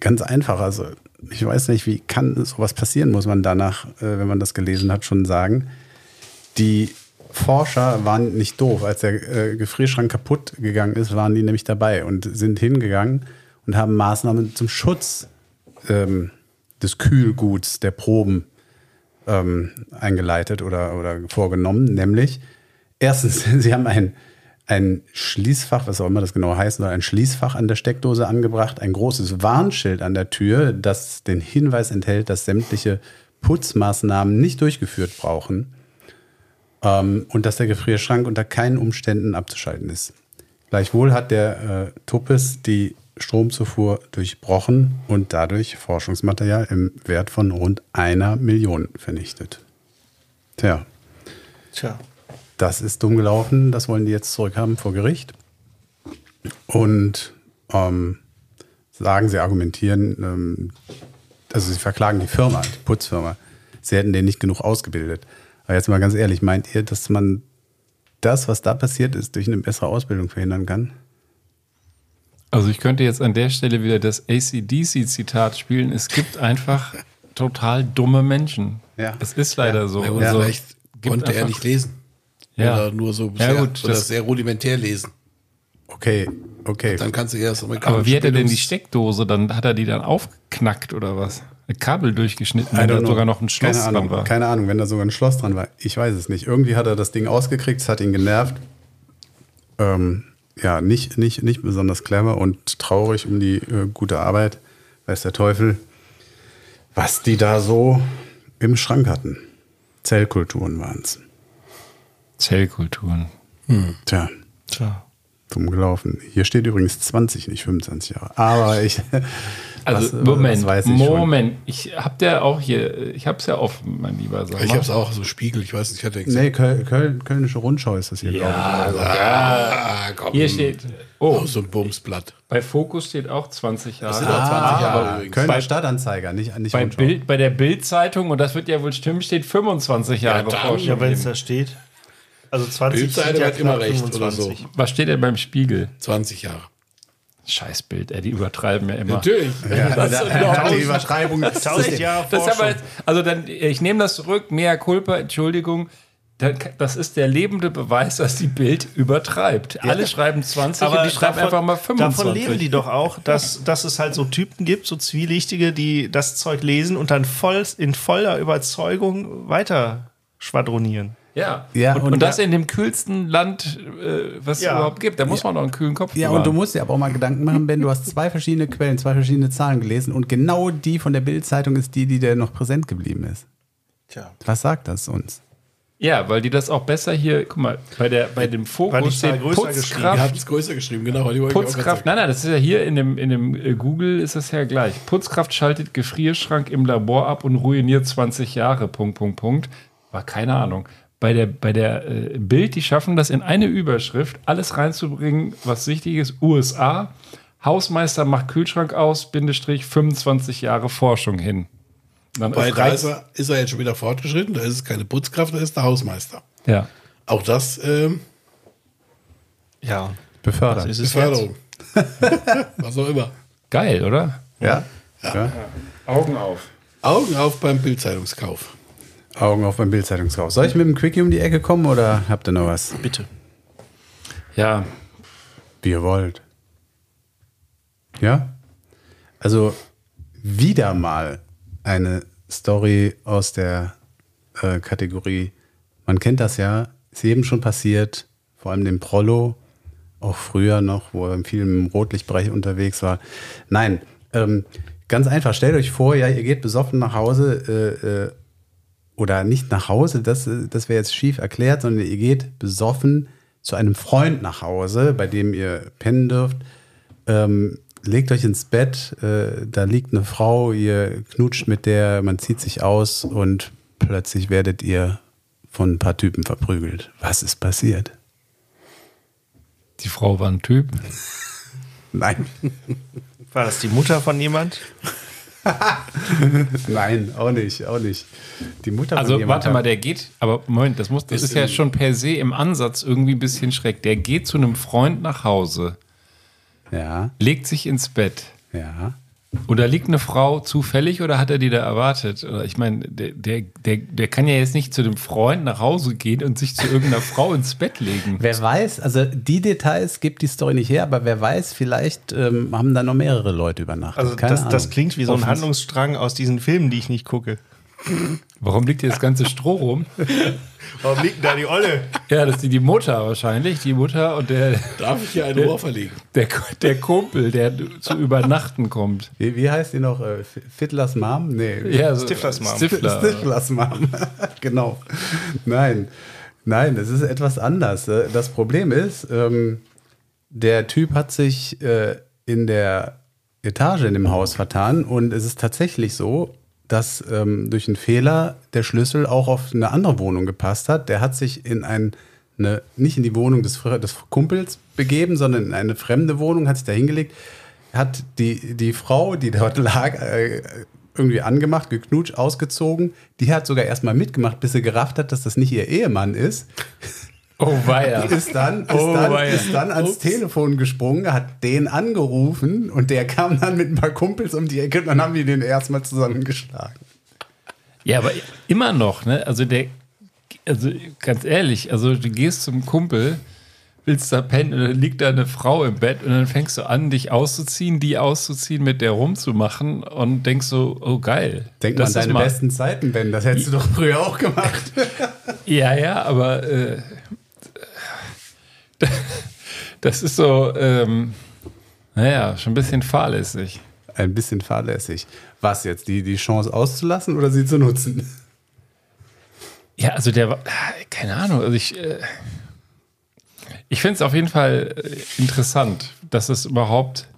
Ganz einfach. Also, ich weiß nicht, wie kann sowas passieren, muss man danach, äh, wenn man das gelesen hat, schon sagen. Die Forscher waren nicht doof. Als der äh, Gefrierschrank kaputt gegangen ist, waren die nämlich dabei und sind hingegangen und haben Maßnahmen zum Schutz ähm, des Kühlguts der Proben ähm, eingeleitet oder, oder vorgenommen. Nämlich, erstens, sie haben ein, ein Schließfach, was auch immer das genau heißt, oder ein Schließfach an der Steckdose angebracht, ein großes Warnschild an der Tür, das den Hinweis enthält, dass sämtliche Putzmaßnahmen nicht durchgeführt brauchen ähm, und dass der Gefrierschrank unter keinen Umständen abzuschalten ist. Gleichwohl hat der äh, Tuppes die Stromzufuhr durchbrochen und dadurch Forschungsmaterial im Wert von rund einer Million vernichtet. Tja, Tja. das ist dumm gelaufen. Das wollen die jetzt zurückhaben vor Gericht. Und ähm, sagen, sie argumentieren, ähm, also sie verklagen die Firma, die Putzfirma. Sie hätten den nicht genug ausgebildet. Aber jetzt mal ganz ehrlich, meint ihr, dass man das, was da passiert ist, durch eine bessere Ausbildung verhindern kann? Also ich könnte jetzt an der Stelle wieder das ACDC-Zitat spielen. Es gibt einfach total dumme Menschen. Ja. Es ist leider so. Na gut, Also, vielleicht gibt konnte er nicht lesen. Ja. Oder nur so Ja, sehr, gut, oder das- sehr rudimentär lesen. Okay, okay. Dann kannst du erst Aber wie hat er denn die Steckdose? Dann hat er die dann aufknackt oder was? Ein Kabel durchgeschnitten, wenn da know. sogar noch ein Schloss keine Ahnung, dran war. Keine Ahnung, wenn da sogar ein Schloss dran war. Ich weiß es nicht. Irgendwie hat er das Ding ausgekriegt, es hat ihn genervt. Ähm, ja, nicht, nicht, nicht besonders clever und traurig um die äh, gute Arbeit, weiß der Teufel, was die da so im Schrank hatten. Zellkulturen waren es. Zellkulturen. Tja, Tja. dumm gelaufen. Hier steht übrigens 20, nicht 25 Jahre. Aber ich. Also das, Moment, das weiß ich schon. Moment. Ich hab der auch hier, ich hab's ja offen, mein lieber Sommer. Ich habe es auch so Spiegel, ich weiß nicht, ich hatte extra- Nee, Köl Köl Kölnische Rundschau ist das hier, glaube Ah, komm. Hier steht, oh, Oh, so ein Bumsblatt. bei Fokus steht auch 20 Jahre. Das sind auch 20 Jahre ich. übrigens. Kölner Bei- Stadtanzeiger, nicht, nicht bei, Rundschau. Bild, bei der Bild-Zeitung, und das wird ja wohl stimmen, steht 25 Jahre dann- Forschung. Ja, wenn es da steht. Also 20 Bildseite sind ja hat immer recht oder 25. Was steht denn beim Spiegel? 20 Jahre. Scheiß Bild, ey, die übertreiben ja immer. Natürlich. Ja, Das da- unglaublich. die Übertreibung. Das Tausend Jahre Das aber jetzt, also dann, ich nehme das zurück, mea culpa, Entschuldigung. Da- Das ist der lebende Beweis, dass die Bild übertreibt. Alle schreiben 20 und die schreiben einfach mal 25. Davon leben die doch auch, dass, dass es halt so Typen gibt, so Zwielichtige, die das Zeug lesen und dann voll, in voller Überzeugung weiter schwadronieren. Ja, Ja, und, und und, das da- in dem kühlsten Land, äh, was es Ja. überhaupt gibt. Da muss man doch einen kühlen Kopf Ja, und du musst dir aber auch mal Gedanken machen, Ben, du hast zwei verschiedene Quellen, zwei verschiedene Zahlen gelesen und genau die von der Bild-Zeitung ist die, die dir noch präsent geblieben ist. Was sagt das uns? Ja, weil die das auch besser hier, guck mal, bei, der, bei dem Fokus Zahl steht Putzkraft. hatten es größer geschrieben, genau. die wollte ich auch Putzkraft, nein, nein, das ist ja hier in dem, in dem äh, Google ist das ja gleich. Putzkraft schaltet Gefrierschrank im Labor ab und ruiniert 20 Jahre, Punkt, Punkt, Punkt. War keine Ahnung. Bei der, bei der äh, Bild, die schaffen das in eine Überschrift, alles reinzubringen, was wichtig ist. USA, Hausmeister macht Kühlschrank aus, Bindestrich 25 Jahre Forschung hin. Dann Weil da ist er, ist er jetzt schon wieder fortgeschritten, da ist es keine Putzkraft, da ist der Hausmeister. ja. Auch das ähm, Ja. Befördern. Das ist es jetzt. Beförderung. Was auch immer. Geil, oder? Ja. ja. Augen auf. Augen auf beim Bildzeitungskauf. Augen auf beim Bildzeitungskauf. Soll ich mit dem Quickie um die Ecke kommen oder habt ihr noch was? Bitte. Ja, Wie ihr wollt. Ja? Also wieder mal eine Story aus der äh, Kategorie, man kennt das ja, ist jedem schon passiert, vor allem dem Prollo, auch früher noch, wo er viel im Rotlichtbereich unterwegs war. Nein, ähm, ganz einfach, stellt euch vor, ja, ihr geht besoffen nach Hause äh, äh, oder nicht nach Hause, das, das wäre jetzt schief erklärt, sondern ihr geht besoffen zu einem Freund nach Hause, bei dem ihr pennen dürft. Ähm, legt euch ins Bett, äh, da liegt eine Frau, ihr knutscht mit der, man zieht sich aus und plötzlich werdet ihr von ein paar Typen verprügelt. Was ist passiert? die Frau war ein Typ. Nein. War das die Mutter von jemand? Nein, auch nicht, auch nicht. Die Mutter Also warte mal, der geht, aber Moment, das, muss, das Ist ist ja schon per se im Ansatz irgendwie ein bisschen schräg. Der geht zu einem Freund nach Hause, Ja, legt sich ins Bett. ja. Da liegt eine Frau zufällig oder hat er die da erwartet? Oder ich meine, der, der, der, der kann ja jetzt nicht zu dem Freund nach Hause gehen und sich zu irgendeiner Frau ins Bett legen. Wer weiß, also die Details gibt die Story nicht her, aber wer weiß, vielleicht ähm, haben da noch mehrere Leute übernachtet. Also Keine das, das klingt wie so ein Handlungsstrang aus diesen Filmen, die ich nicht gucke. Warum liegt hier das ganze Stroh rum? Warum liegt denn da die Olle? Ja, das ist die, die Mutter wahrscheinlich. Die Mutter und der, Darf ich hier ein Ohr verlegen? der, der Kumpel, der zu übernachten kommt. Wie, wie heißt die noch? Äh, Fiddlers Mom? Nee. Ja, so- Stiflers Mom. Stifler. Stiflers Mom. genau. Nein. Nein, das ist etwas anders. Äh, Das Problem ist, ähm, der Typ hat sich äh, in der Etage in dem Haus vertan und es ist tatsächlich so, dass ähm, durch einen Fehler der Schlüssel auch auf eine andere Wohnung gepasst hat. Der hat sich in ein, eine, nicht in die Wohnung des, des Kumpels begeben, sondern in eine fremde Wohnung, hat sich da hingelegt, hat die, die Frau, die dort lag, äh, irgendwie angemacht, geknutscht, ausgezogen. Die hat sogar erstmal mitgemacht, bis sie gerafft hat, dass das nicht ihr Ehemann ist. Oh, weia. Ist dann, ist Oh, dann, weia. ist dann ans Telefon gesprungen, hat den angerufen und der kam dann mit ein paar Kumpels um die Ecke und dann haben die den erstmal zusammengeschlagen. Ja, aber immer noch, ne? Also der, also ganz ehrlich, also du gehst zum Kumpel, willst da pennen und dann liegt da eine Frau im Bett und dann fängst du an, dich auszuziehen, die auszuziehen, mit der rumzumachen und denkst so, oh geil. Denk mal an deine besten Zeiten, Ben. Das hättest du doch früher auch gemacht. Ja, ja, aber äh, das ist so, ähm, naja, schon ein bisschen fahrlässig. Ein bisschen fahrlässig. Was jetzt? Die, die Chance auszulassen oder sie zu nutzen? Ja, also der war, keine Ahnung, also ich, äh, ich finde es auf jeden Fall äh, interessant, dass es überhaupt,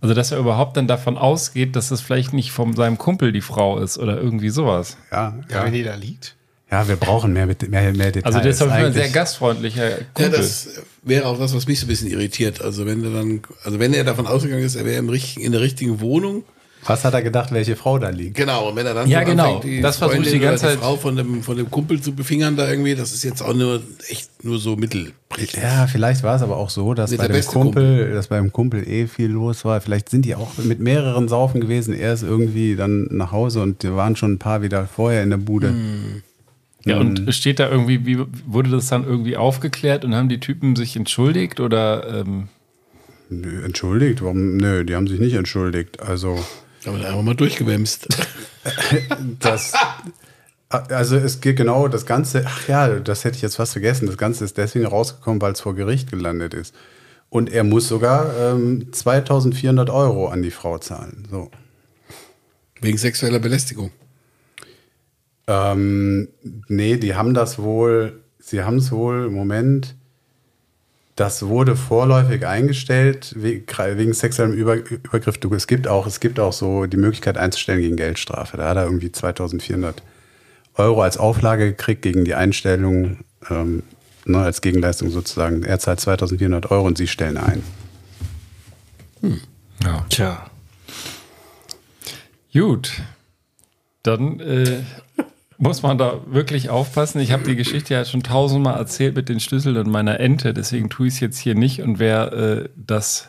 also dass er überhaupt dann davon ausgeht, dass es vielleicht nicht von seinem Kumpel die Frau ist oder irgendwie sowas. Ja, ja. wenn die da liegt. Ja wir brauchen mehr, mit- mehr, mehr Details. Also der ist auf jeden Fall ein sehr gastfreundlicher Ja, Kumpel. das wäre auch das, was mich so ein bisschen irritiert. Also wenn er dann, also wenn er davon ausgegangen ist, er wäre im richtigen, in der richtigen Wohnung. Was hat er gedacht, welche Frau da liegt? Genau, und wenn er dann Ja, schon genau. anfängt, die Das versuche ich Freundin die ganze oder die Zeit- Frau von dem, von dem Kumpel zu befingern da irgendwie, das ist jetzt auch nur echt nur so mittelprächtig. Ja, vielleicht war es aber auch so, dass bei dem beste Kumpel, dass beim Kumpel eh viel los war. Vielleicht sind die auch mit mehreren Saufen gewesen. Er ist irgendwie dann nach Hause und die waren schon ein paar wieder vorher in der Bude. Hm. Ja, und steht da irgendwie, wie wurde das dann irgendwie aufgeklärt und haben die Typen sich entschuldigt oder ähm, Nö, entschuldigt? Warum? Nö, die haben sich nicht entschuldigt. Also Aber da haben wir mal durchgewämst. das. Also es geht genau das Ganze, ach ja, das hätte ich jetzt fast vergessen. Das Ganze ist deswegen rausgekommen, weil es vor Gericht gelandet ist. Und er muss sogar ähm, 2400 Euro an die Frau zahlen. So. Wegen sexueller Belästigung. Ähm, nee, die haben das wohl, sie haben es wohl, Moment, das wurde vorläufig eingestellt we- wegen sexuellem Über Übergriff. Du, es, gibt auch, es gibt auch so die Möglichkeit einzustellen gegen Geldstrafe. Da hat er irgendwie 2400 Euro als Auflage gekriegt gegen die Einstellung, ähm, ne, als Gegenleistung sozusagen. Er zahlt 2400 Euro und sie stellen ein. Ja. Tja. Gut. Dann äh, muss man da wirklich aufpassen. Ich habe die Geschichte ja schon tausendmal erzählt mit den Schlüsseln und meiner Ente, deswegen tue ich es jetzt hier nicht. Und wer äh, das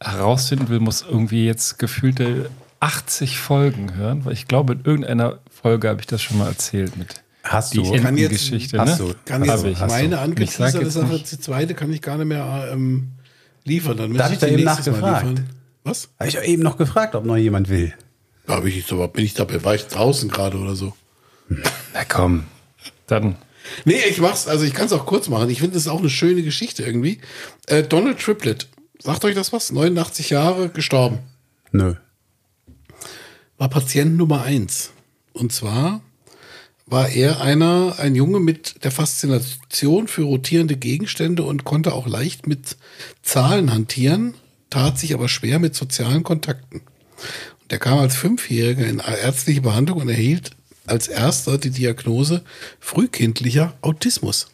herausfinden will, muss irgendwie jetzt gefühlte 80 Folgen hören, weil ich glaube, in irgendeiner Folge habe ich das schon mal erzählt mit Hast die du? Kann jetzt- Entengeschichte. hast ne? du. Kann jetzt ich. meine jetzt Sache, nicht- die zweite kann ich gar nicht mehr ähm, liefern. Dann Da hab müsste ich da die eben nachgefragt. Was? Habe ich doch eben noch gefragt, ob noch jemand will. Da bin ich, jetzt aber bin ich dabei, war ich draußen gerade oder so. Na komm. Dann. Nee, ich mach's, also ich kann es auch kurz machen. Ich finde, das ist auch eine schöne Geschichte irgendwie. Äh, Donald Triplett, sagt euch das was? 89 Jahre gestorben. Nö. War Patient Nummer eins. Und zwar war er einer, ein Junge mit der Faszination für rotierende Gegenstände und konnte auch leicht mit Zahlen hantieren, tat sich aber schwer mit sozialen Kontakten. Und er kam als Fünfjähriger in ärztliche Behandlung und erhielt als erster die Diagnose frühkindlicher Autismus.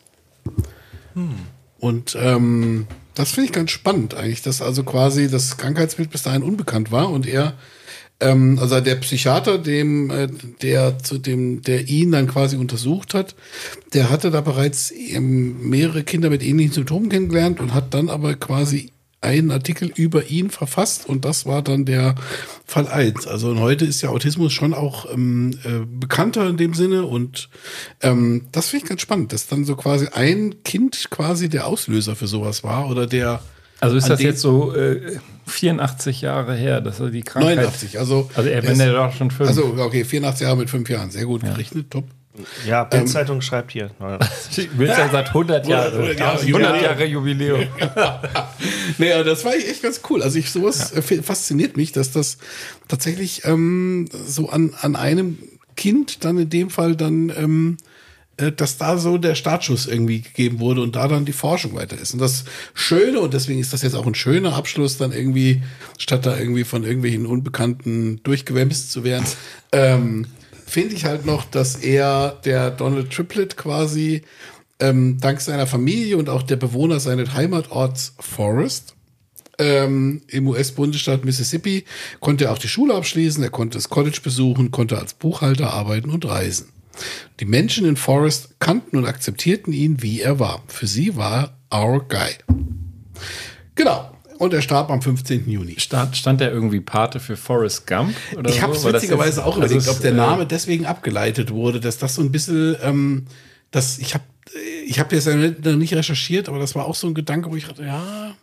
Und ähm, das finde ich ganz spannend eigentlich, dass also quasi das Krankheitsbild bis dahin unbekannt war und er, ähm, also der Psychiater, dem, äh, der zu dem, der ihn dann quasi untersucht hat, der hatte da bereits ähm, mehrere Kinder mit ähnlichen Symptomen kennengelernt und hat dann aber quasi einen Artikel über ihn verfasst und das war dann der Fall 1. Also und heute ist ja Autismus schon auch ähm, äh, bekannter in dem Sinne und ähm, das finde ich ganz spannend, dass dann so quasi ein Kind quasi der Auslöser für sowas war oder der Also ist das jetzt so äh, 84 Jahre her, dass er die Krankheit. 89, also Also er, wenn er doch schon fünf. Also okay, 84 Jahre mit fünf Jahren, sehr gut gerechnet, top. Ja, Bildzeitung schreibt hier. Willst ja seit 100 Jahren. 100 Jahre 100 Jahre Jubiläum. Nee, aber das war echt ganz cool. Also ich sowas äh, fasziniert mich, dass das tatsächlich ähm, so an, an einem Kind dann in dem Fall dann, ähm, äh, dass da so der Startschuss irgendwie gegeben wurde und da dann die Forschung weiter ist. Und das Schöne, und deswegen ist das jetzt auch ein schöner Abschluss, dann irgendwie, statt da irgendwie von irgendwelchen Unbekannten durchgewämst zu werden, ähm, finde ich halt noch, dass er, der Donald Triplett quasi, ähm, dank seiner Familie und auch der Bewohner seines Heimatorts Forest ähm, im US-Bundesstaat Mississippi konnte er auch die Schule abschließen, er konnte das College besuchen, konnte als Buchhalter arbeiten und reisen. Die Menschen in Forest kannten und akzeptierten ihn, wie er war. Für sie war er our guy. Genau. Und er starb am 15. Juni. Stand, stand der irgendwie Pate für Forrest Gump? Oder Ich habe so? es das witzigerweise auch also überlegt, ob der äh, Name deswegen abgeleitet wurde, dass das so ein bisschen, ähm, das, ich habe ich hab jetzt noch nicht recherchiert, aber das war auch so ein Gedanke, wo ich dachte, ja,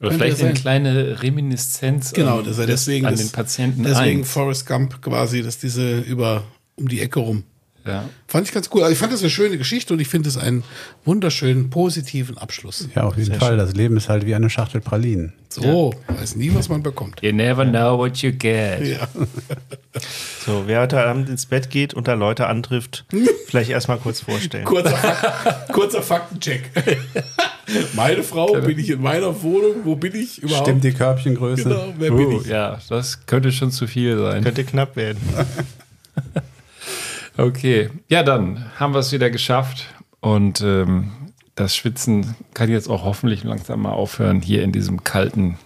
Oder vielleicht eine kleine Reminiszenz genau, an, dass er des- deswegen an den Patienten deswegen eins. Forrest Gump quasi, dass diese über um die Ecke rum. Ja. Fand ich ganz cool. Also ich fand das eine schöne Geschichte und ich finde es einen wunderschönen, positiven Abschluss. Ja, auf jeden Fall. Das Leben ist halt wie eine Schachtel Pralinen. So, weiß nie, was man bekommt. You never know what you get. Ja. So, wer heute Abend ins Bett geht und da Leute antrifft, vielleicht erstmal kurz vorstellen. Kurzer, Fak kurzer Faktencheck. Meine Frau, bin ich in meiner Wohnung? Wo bin ich überhaupt? Stimmt die Körbchengröße? Genau, wer bin Uh, ich? ja, das könnte schon zu viel sein. Könnte knapp werden. Okay, ja, dann haben wir es wieder geschafft und ähm, das Schwitzen kann jetzt auch hoffentlich langsam mal aufhören hier in diesem kalten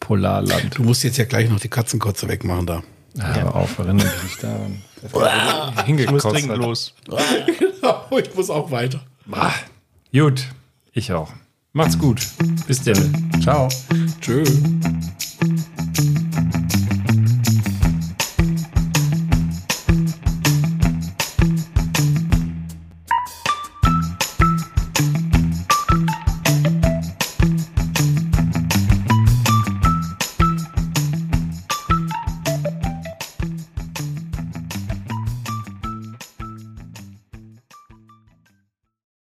Polarland. Du musst jetzt ja gleich noch die Katzenkotze wegmachen da. Ja, aber auf, erinnere mich daran. Ich muss dringend los. genau, ich muss auch weiter. Ah, gut, ich auch. Macht's gut. Bis denn. Ciao. Tschö.